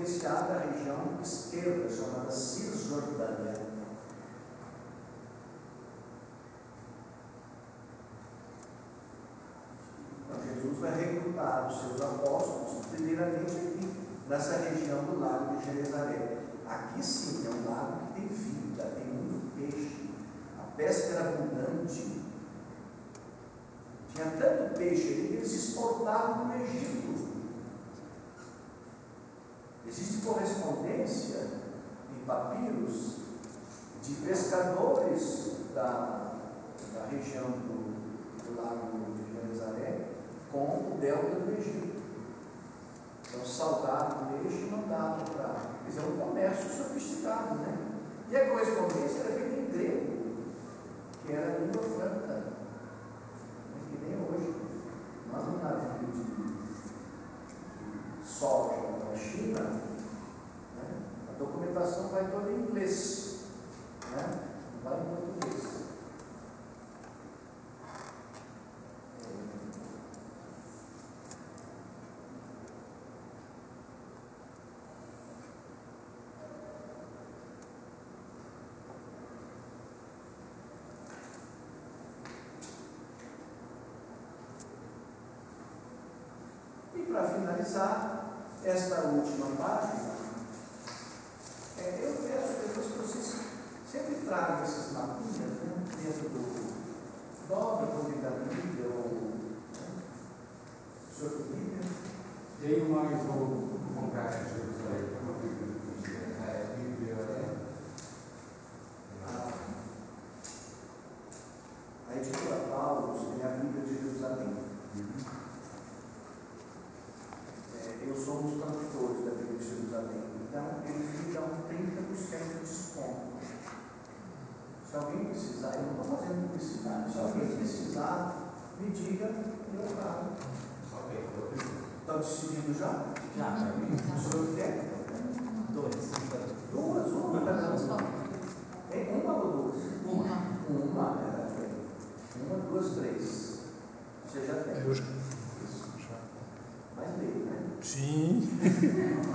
sediada a região esquerda chamada Cisjordânia. Então, Jesus vai recrutar os seus apóstolos, primeiramente aqui, nessa região do lago de Jerusalém. Aqui sim é um lago que tem vida, tem muito peixe, a pesca era abundante. Tinha tanto peixe ali que eles exportavam para o Egito. Existe correspondência em papiros de pescadores da, da região do, do lago de Genezaré com o delta do Egito. Então, salgaram o peixe e mandaram para. Quer dizer, é um comércio sofisticado, né? E a correspondência era feita em grego, que era a língua franca. Mas que nem hoje. Nós, no navio de soja a China, interpretação vai toda em inglês, né? Vai está em português. E para finalizar, esta última parte,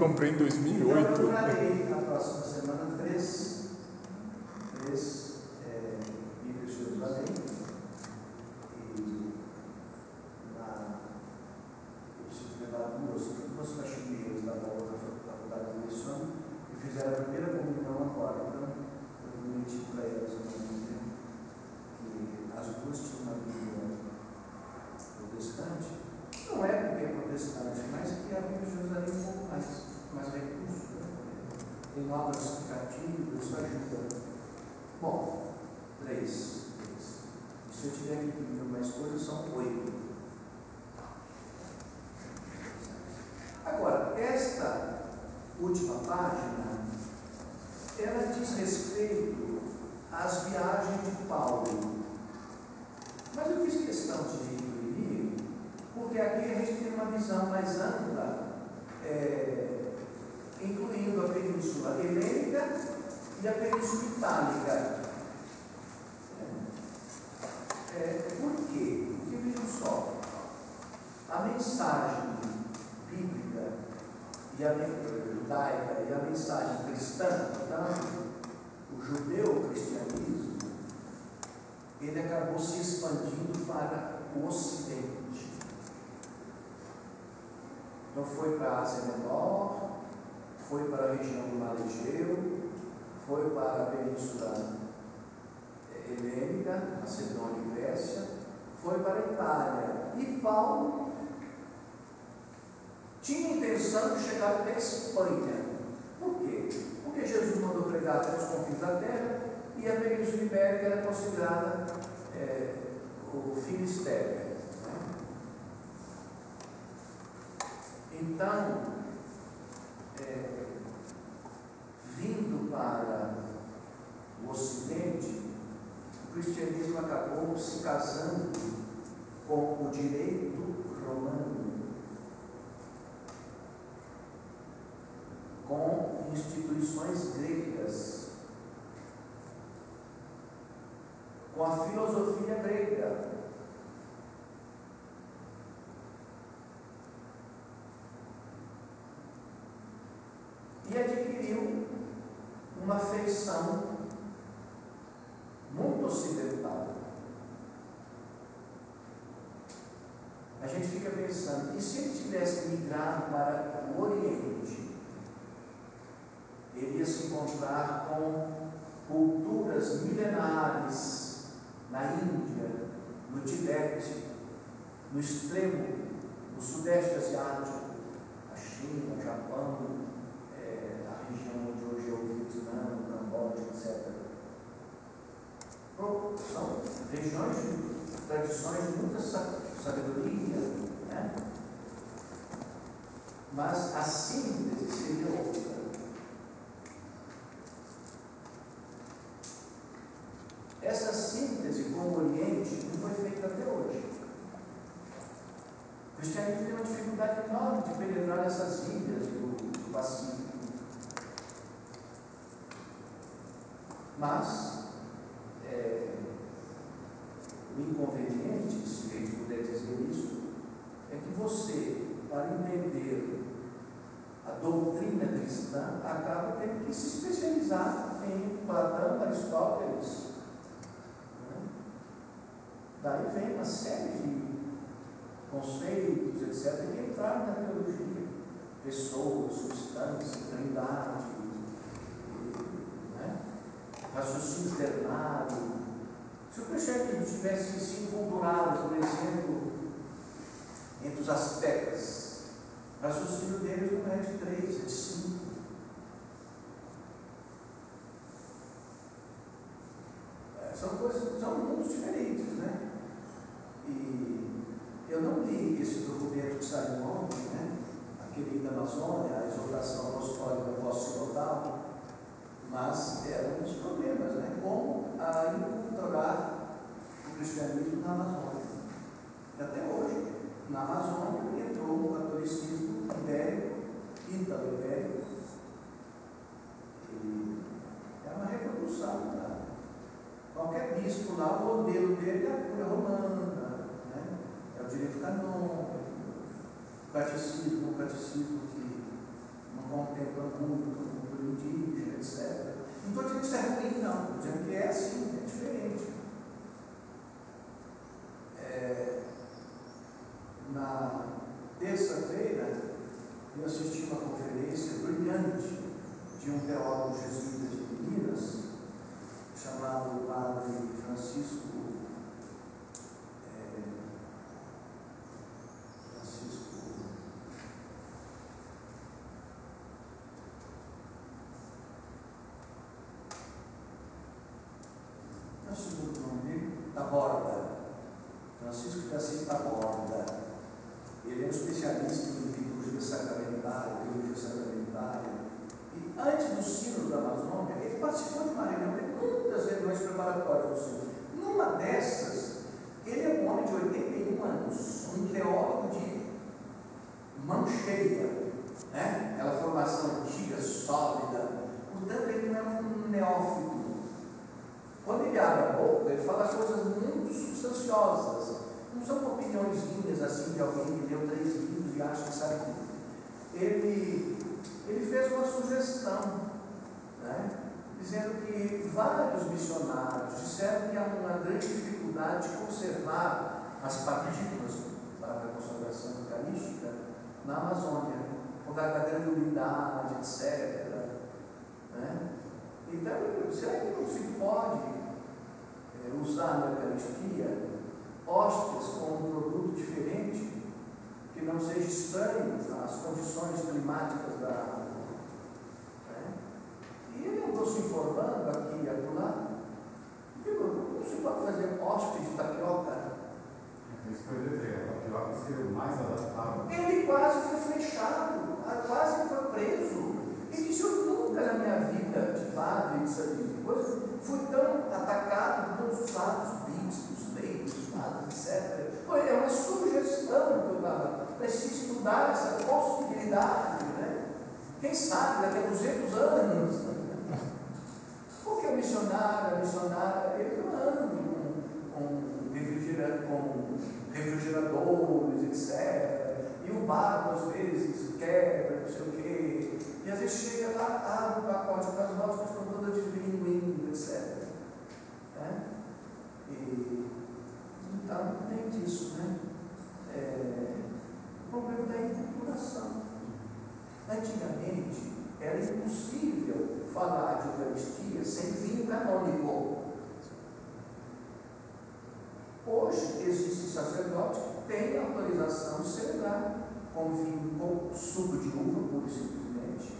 comprei em 2008. O Finistério. Né? Então, é, vindo para o Ocidente, o cristianismo acabou se casando com o direito romano. com instituições gregas, com a filosofia grega. E adquiriu uma feição muito ocidental. A gente fica pensando, e se ele tivesse migrado para o Oriente? ele ia se encontrar com culturas milenares na Índia, no Tibete, no extremo, no Sudeste Asiático, a China, o Japão, é, a região de hoje é o Vietnã, o Camboja, etc. Bom, são regiões tradições de muita sabedoria, né? mas a síntese seria outra. Essa síntese com o Oriente não foi feita até hoje. O cristianismo tem uma dificuldade enorme de penetrar nessas ilhas do, do Pacífico. Mas, o inconveniente, se a gente puder dizer isso, é que você, para entender a doutrina cristã, acaba tendo que se especializar em Platão, Aristóteles, Daí vem uma série de conceitos, etc., que entraram na teologia. Pessoas, substância, trindade, né? raciocínio o cristianismo tivesse se enculturado, por exemplo, entre os aspectos, o raciocínio deles não é de três, é de cinco. É, são coisas, são mundos diferentes, né? E eu não li esse documento que saiu ontem, né? aquele da Amazônia, a exortação apostólica pós-sinodal, mas era um dos problemas, né? como a inculturar o cristianismo na Amazônia. E até hoje, na Amazônia, entrou o catolicismo ibérico, ítalo-ibérico, e é uma reprodução. Tá? Qualquer bispo lá, o modelo dele é a cura romana, é o direito canônico, o catecismo, o catecismo que não contempla muito cultura indígena, etc. Não estou dizendo que isso é ruim, não, estou dizendo que é assim, é diferente. É, na terça-feira, eu assisti uma conferência brilhante de um teólogo jesuíta de Minas chamado Padre Francisco. é, Francisco. Não é o segundo nome dele? Taborda. Francisco de Assis Taborda. Ele é um especialista em liturgia sacramentária, teologia sacramentária. E antes do Sínodo da Amazônia, ele participou de uma reunião, de muitas reuniões preparatórias do Sínodo. Numa dessas, ele é um homem de 81 anos, um teólogo de mão cheia, né? aquela formação antiga, sólida. Portanto, ele não é um neófito. Quando ele abre a boca, ele fala coisas muito substanciosas. Não são opiniõezinhas assim de alguém que leu três livros e acha que sabe tudo. Ele, ele fez uma sugestão, né? dizendo que vários missionários disseram que há uma grande dificuldade de conservar as partículas para a consagração eucarística na Amazônia, por causa da granulidade, etc. Né? Então, será que não se pode eh, usar na Eucaristia hóstias com um produto diferente, que não seja estranho às condições climáticas da água? Né? E ele andou se informando aqui e acolá. Não se pode fazer hóstias de tapioca? É isso o mais. Ele quase foi flechado, quase foi preso. Ele disse, eu nunca na minha vida de padre, isso de coisa, fui tão atacado por todos os lados, bispos, leigos, padres, etc. É uma sugestão que eu dava, para estudar essa possibilidade, né? Quem sabe daqui a 200 anos, né? porque o missionário, a missionária, ele não anda com, com, refrigerante, com refrigeradores, etc. E o barco às vezes quebra, não sei o quê. E às vezes chega lá, abre o pacote com as notas, estão todas deslinguindo, etc. Né? E, então tem disso, né? É, o problema da inculturação. Antigamente era impossível falar de Eucaristia sem vinho canônico. Hoje existem sacerdotes que têm autorização de celebrar com vinho, com suco de uva, pura e simplesmente,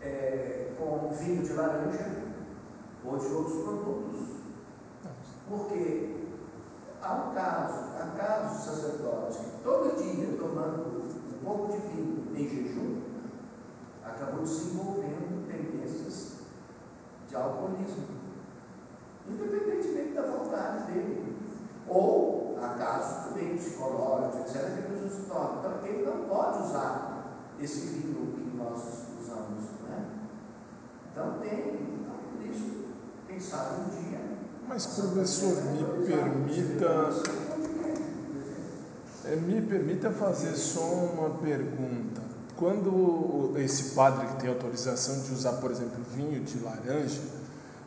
é, com vinho de laranja ou de outros produtos. Porque há um caso, há casos de sacerdotes que todo dia tomando um pouco de vinho em jejum, acabou desenvolvendo tendências de alcoolismo independentemente da vontade dele. Ou, há casos também psicológicos, etc., que a pessoa se. Então, ele não pode usar esse vinho que nós usamos. Né? Então, tem, então, por isso, sabe um dia. Mas, professor, me permita. É, me permita fazer só uma pergunta. Quando esse padre que tem autorização de usar, por exemplo, vinho de laranja,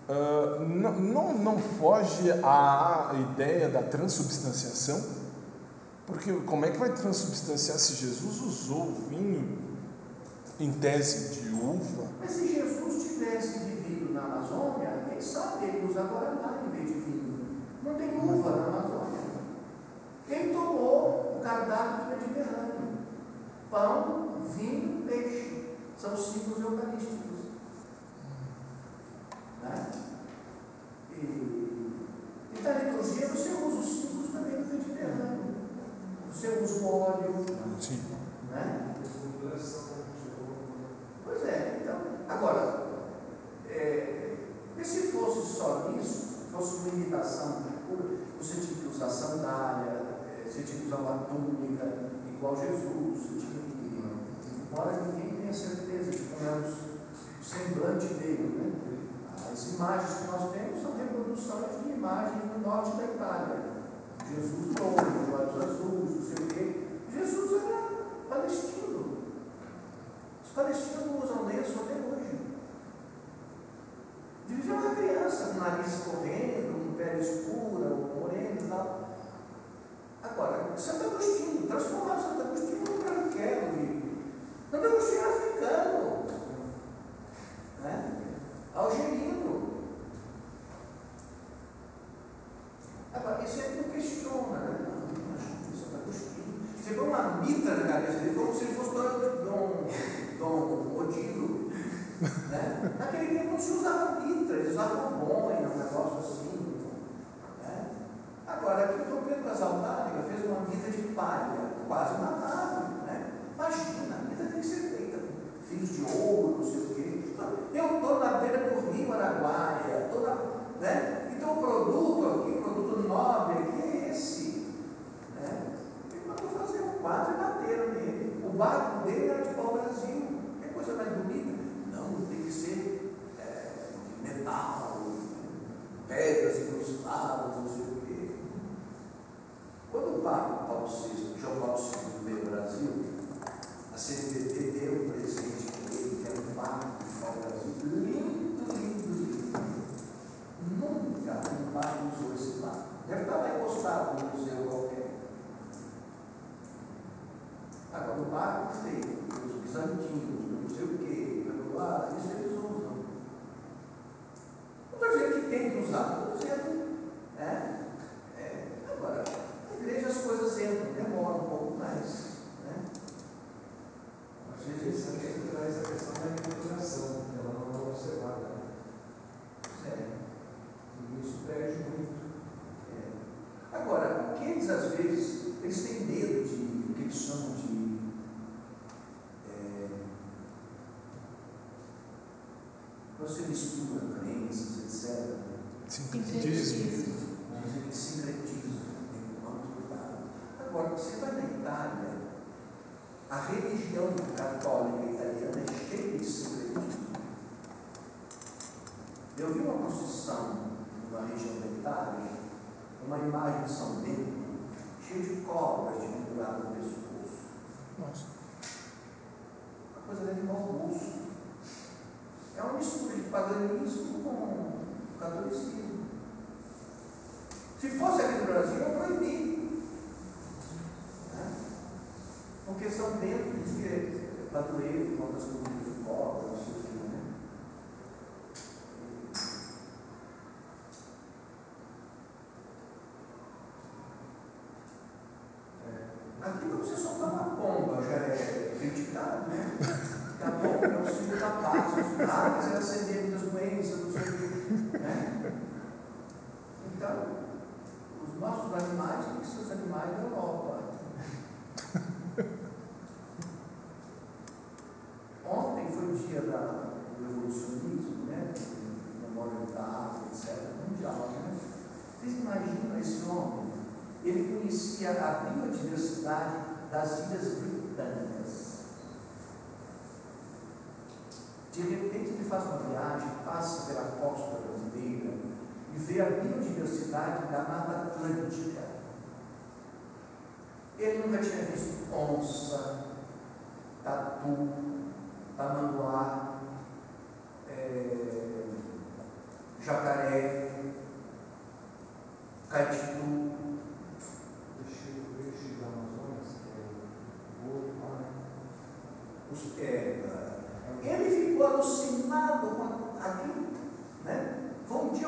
uh, não, não, foge à ideia da transubstanciação? Porque como é que vai transubstanciar se Jesus usou vinho em tese de uva? Mas se Jesus tivesse vivido na Amazônia, quem sabe ele usa Guaraná em vez de vinho. Não tem uva na Amazônia. Ele tomou o cardápio do Mediterrâneo. Pão, vinho, peixe. São os símbolos eucarísticos. Né? E, e na liturgia você usa os símbolos também do Mediterrâneo. Você usa o óleo. Sim. Né? Pois é, então, agora, é, e se fosse só nisso, fosse uma imitação pura, você tinha que usar sandália, é, você tinha que usar uma túnica igual Jesus, você tinha que, embora ninguém tenha certeza de como é o semblante dele, né? As imagens que nós temos são reproduções de imagens do norte da Itália. Jesus louro, de olhos azuis, não sei o quê. Jesus era palestino. Os palestinos usam lenço até hoje. Devia uma criança com o nariz correndo, com pele escura, ou morena e tal. Agora, Santo Agostinho, transformar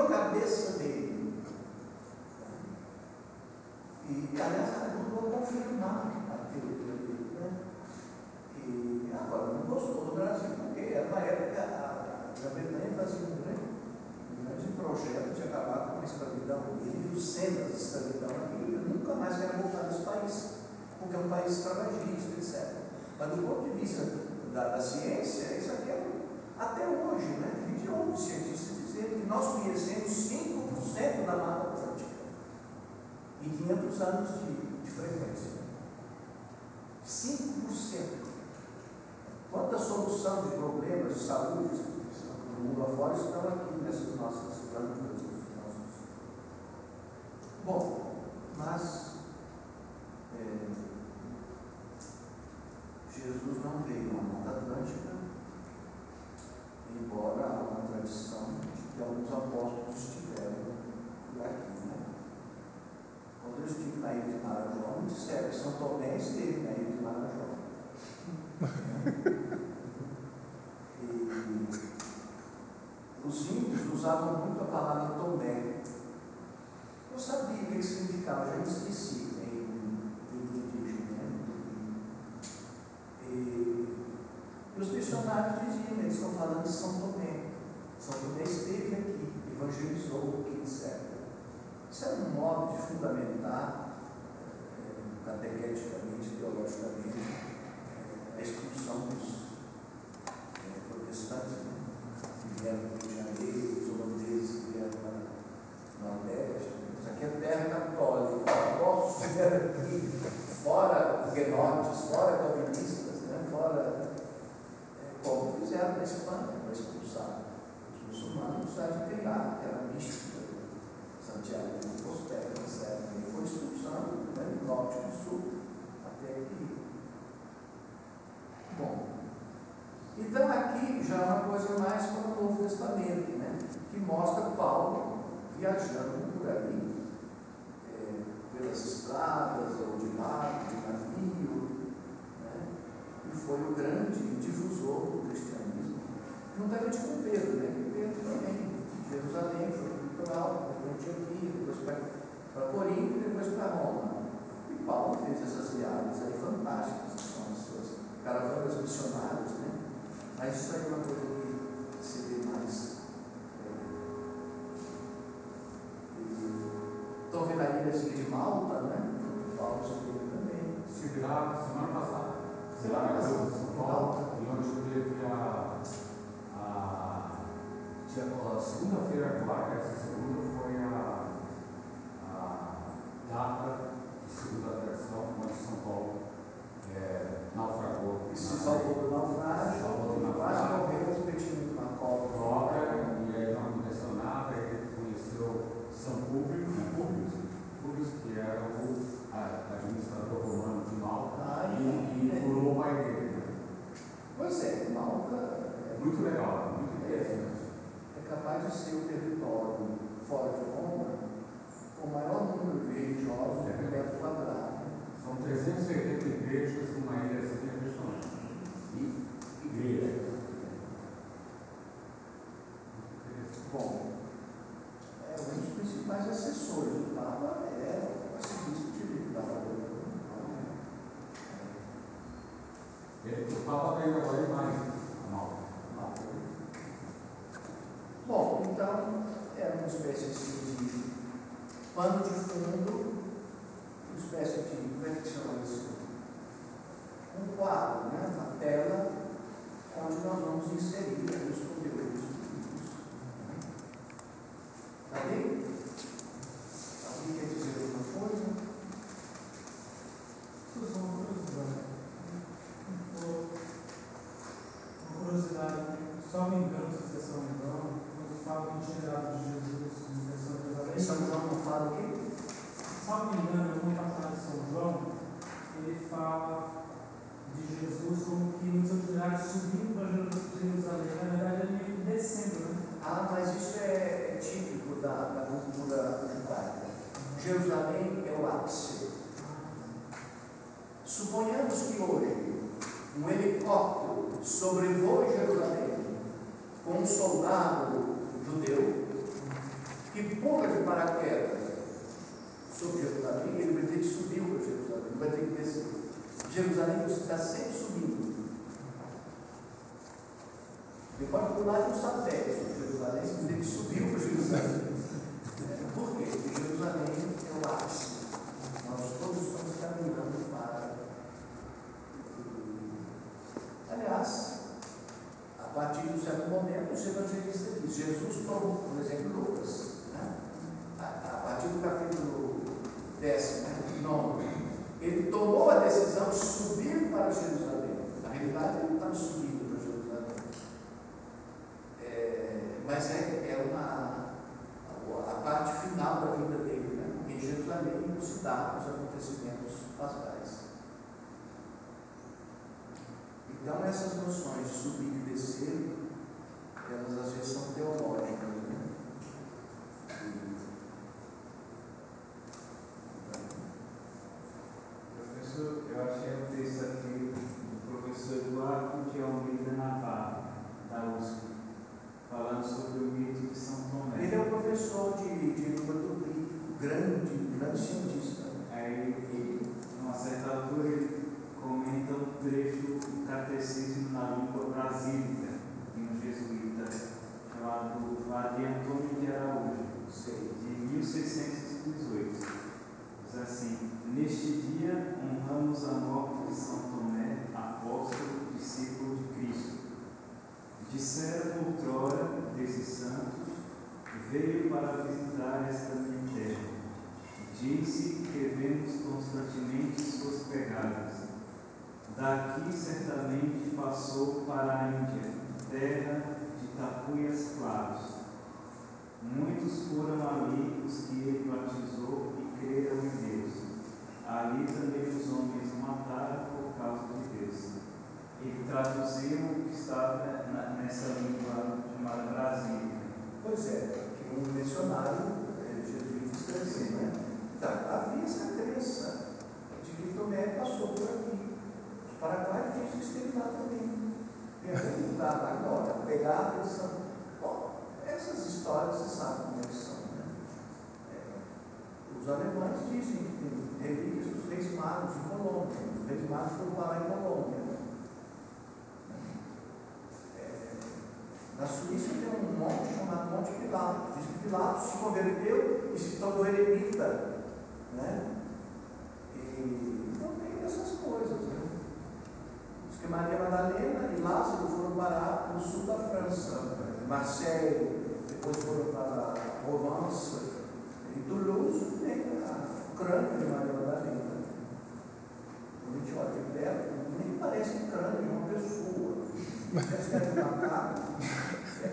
a cabeça dele. E, aliás, não vou confirmar a teoria dele, né? E agora, não gostou do Brasil, porque na época a Grã-Bretanha fazia um grande, um grande projeto de acabar com a escravidão. Ele viu cenas de escravidão aqui, ele nunca mais quer voltar nesse país, porque é um país escravagista, etc. Mas do ponto de vista da, da ciência, isso aqui é até hoje, né? A gente ouve cientistas que nós conhecemos 5% da Mata Atlântica e 500 anos de, de frequência. 5%. Quanta solução de problemas de saúde do mundo afora estão aqui nessas nossas plantas, nossos. Bom, mas é, Jesus não veio à Mata Atlântica, embora há uma tradição alguns apóstolos estiveram por aqui, né? Quando eu estive na ilha de Marajó, me disseram que São Tomé esteve na ilha de Marajó. e os índios usavam muito a palavra Tomé. Eu sabia o que significava, já esqueci né, em indígena. Né? E, e os missionários diziam, né, eles estão falando de São Tomé só o Tomé esteve aqui, evangelizou o que etc. Isso é um modo de fundamentar, é, teologicamente, eh, a expulsão dos é, protestantes né, que vieram do Rio de Janeiro, os holandeses que vieram para o Nordeste. Isso aqui é terra católica, apóstolos vieram aqui, fora guenotes, fora calvinistas, né, fora. Eh, como fizeram na Espanha, para expulsar os da cidade de criar, que era mística, Santiago de Compostela, etc. E foi expulsando né, do norte do sul até aqui. Bom, então aqui já é uma coisa mais para o Novo Testamento, né? que mostra Paulo viajando por aí, é, pelas estradas, ou de barco, de navio, né? e foi o grande difusor do cristianismo, juntamente com Pedro, né? Pedro também, Jerusalém, foi o litoral, para Antioquia, depois para Corinto e depois para Roma. E Paulo fez essas viagens aí fantásticas, que são as suas caravanas missionárias, né? Mas isso aí é uma coisa que se vê mais. Estão vendo a ilhazinha de Malta, né? Paulo esteve também. Estive lá semana passada. Semana passada. Cruz de São Paulo, e onde teve a. a, a segunda-feira agora, essa segunda foi a, a data de segunda versão, onde São Paulo é, naufragou. E se salvou do naufrágio, e quase morreu competindo com uma cobra. Cobra, e aí não aconteceu nada, ele conheceu São Públio, né, Públio, Públio, que era o a- administrador romano de Malta, Ah, e, e- e curou o pai dele. Né? Pois é, Malta é, Muito legal, muito interessante. É capaz de ser o território fora de Roma com o maior número de religiosos É por metro quadrado. São 380 igrejas numa ilha assim impressionante. E igrejas. Bom, é um dos principais assessores do Papa é o arcebispo de Valdeira. Ele, o Papa indo agora demais a Malta. Bom, então era uma espécie de pano de fundo, uma espécie de, como é que chama isso? Um quadro, né? uma tela, onde nós vamos inserir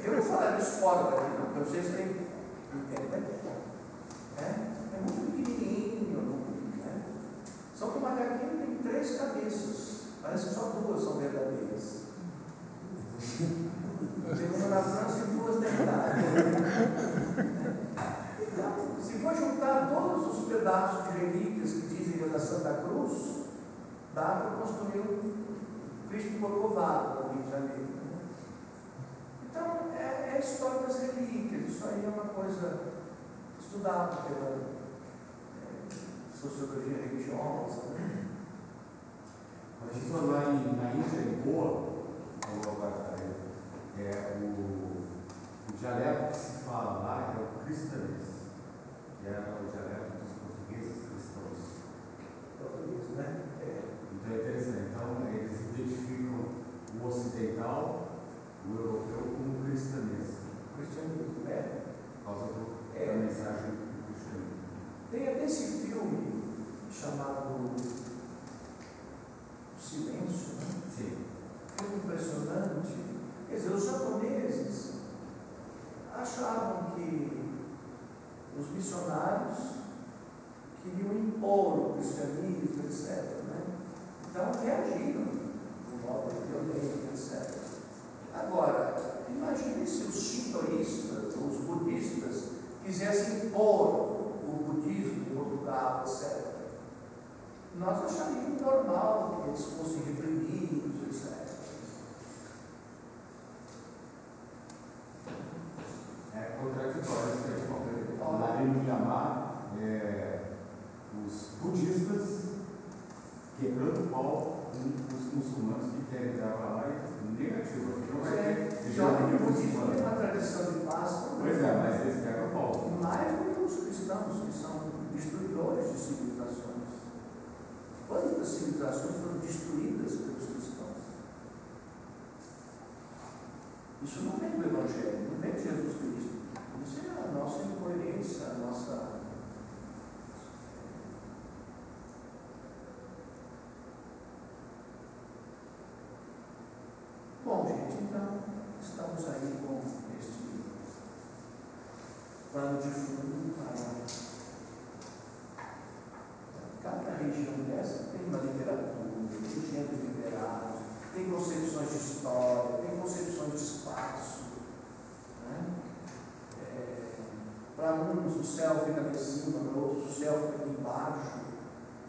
Eu não falar disso fora daqui, porque vocês têm. Entendem? É, é muito pequenininho. não- Né? Só que o macaquinho tem três cabeças. Parece que só duas são verdadeiras. Tem uma na França e duas Itália. Então, se for juntar todos os pedaços de relíquias que dizem que é da Santa Cruz, dá para construir um Cristo Corcovado no Rio de Janeiro. né? Então, é, é a história das relíquias. Isso aí é uma coisa estudada pela é, sociologia religiosa. né? Mas isso lá em, na Índia, em Goa, falou agora, é, é o, o dialeto que se fala lá é o cristanês, que era o dialeto dos portugueses cristãos. Português, né? É. Então é interessante. Então eles identificam o ocidental, o europeu, como cristanês, Cristianismo, né? por causa do, É. da mensagem do cristianismo. Tem até esse filme chamado Silêncio, né? Sim. Filme impressionante. Quer dizer, os japoneses achavam que os missionários queriam impor o cristianismo, etc. Então reagiram de um modo violento, etc. Agora, imagine se os shintoístas, ou os budistas, quisessem impor o budismo em Portugal, etc. Nós acharíamos normal que eles fossem reprimidos, etc. É contraditório isso aí, porque lá em Mianmar, é, os budistas quebrando o pau com os muçulmanos que querem para lá e negativo, aqui não vai ter hegemonia tem uma tradição de paz também. Pois é, mas eles quebram o pau. Mais do que os cristãos, que são destruidores de civilizações. Quantas civilizações foram destruídas pelos cristãos? Isso não vem do Evangelho, não vem de Jesus Cristo. Isso é a nossa incoerência, a nossa. Bom, gente, então estamos aí com este pano de fundo para cada região dessa tem uma literatura, tem gêneros literários, tem concepções de história, tem concepções de espaço. Né? É, para uns o céu fica lá em cima, para outros o céu fica aqui embaixo,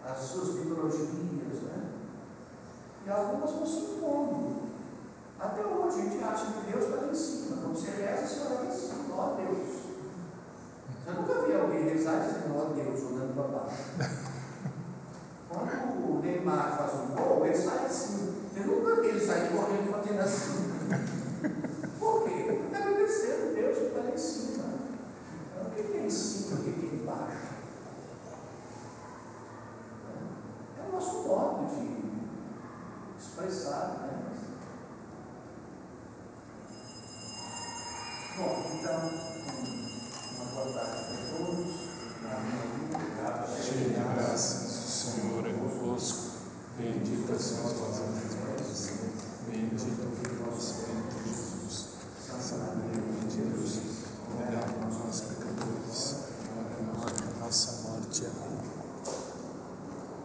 as suas mitologias, né? E algumas vão se impondo. Até hoje a gente acha que Deus está lá em cima. Quando você reza, você olha lá em cima, ó Deus. Eu nunca vi alguém rezar dizendo, ó Deus, olhando para baixo. Quando o Neymar faz um gol, ele sai assim. Eu nunca vi ele sair correndo batendo assim. Por quê? Porque está agradecendo Deus que está lá em cima. Então, o que é em cima? O que é embaixo? É o nosso modo de expressar, né? Então, uma boa tarde para todos. Cheio de graças, o Senhor é convosco. Bendita sois vós entre as mulheres. Bendito o fruto do vosso ventre, Jesus. Santa Maria,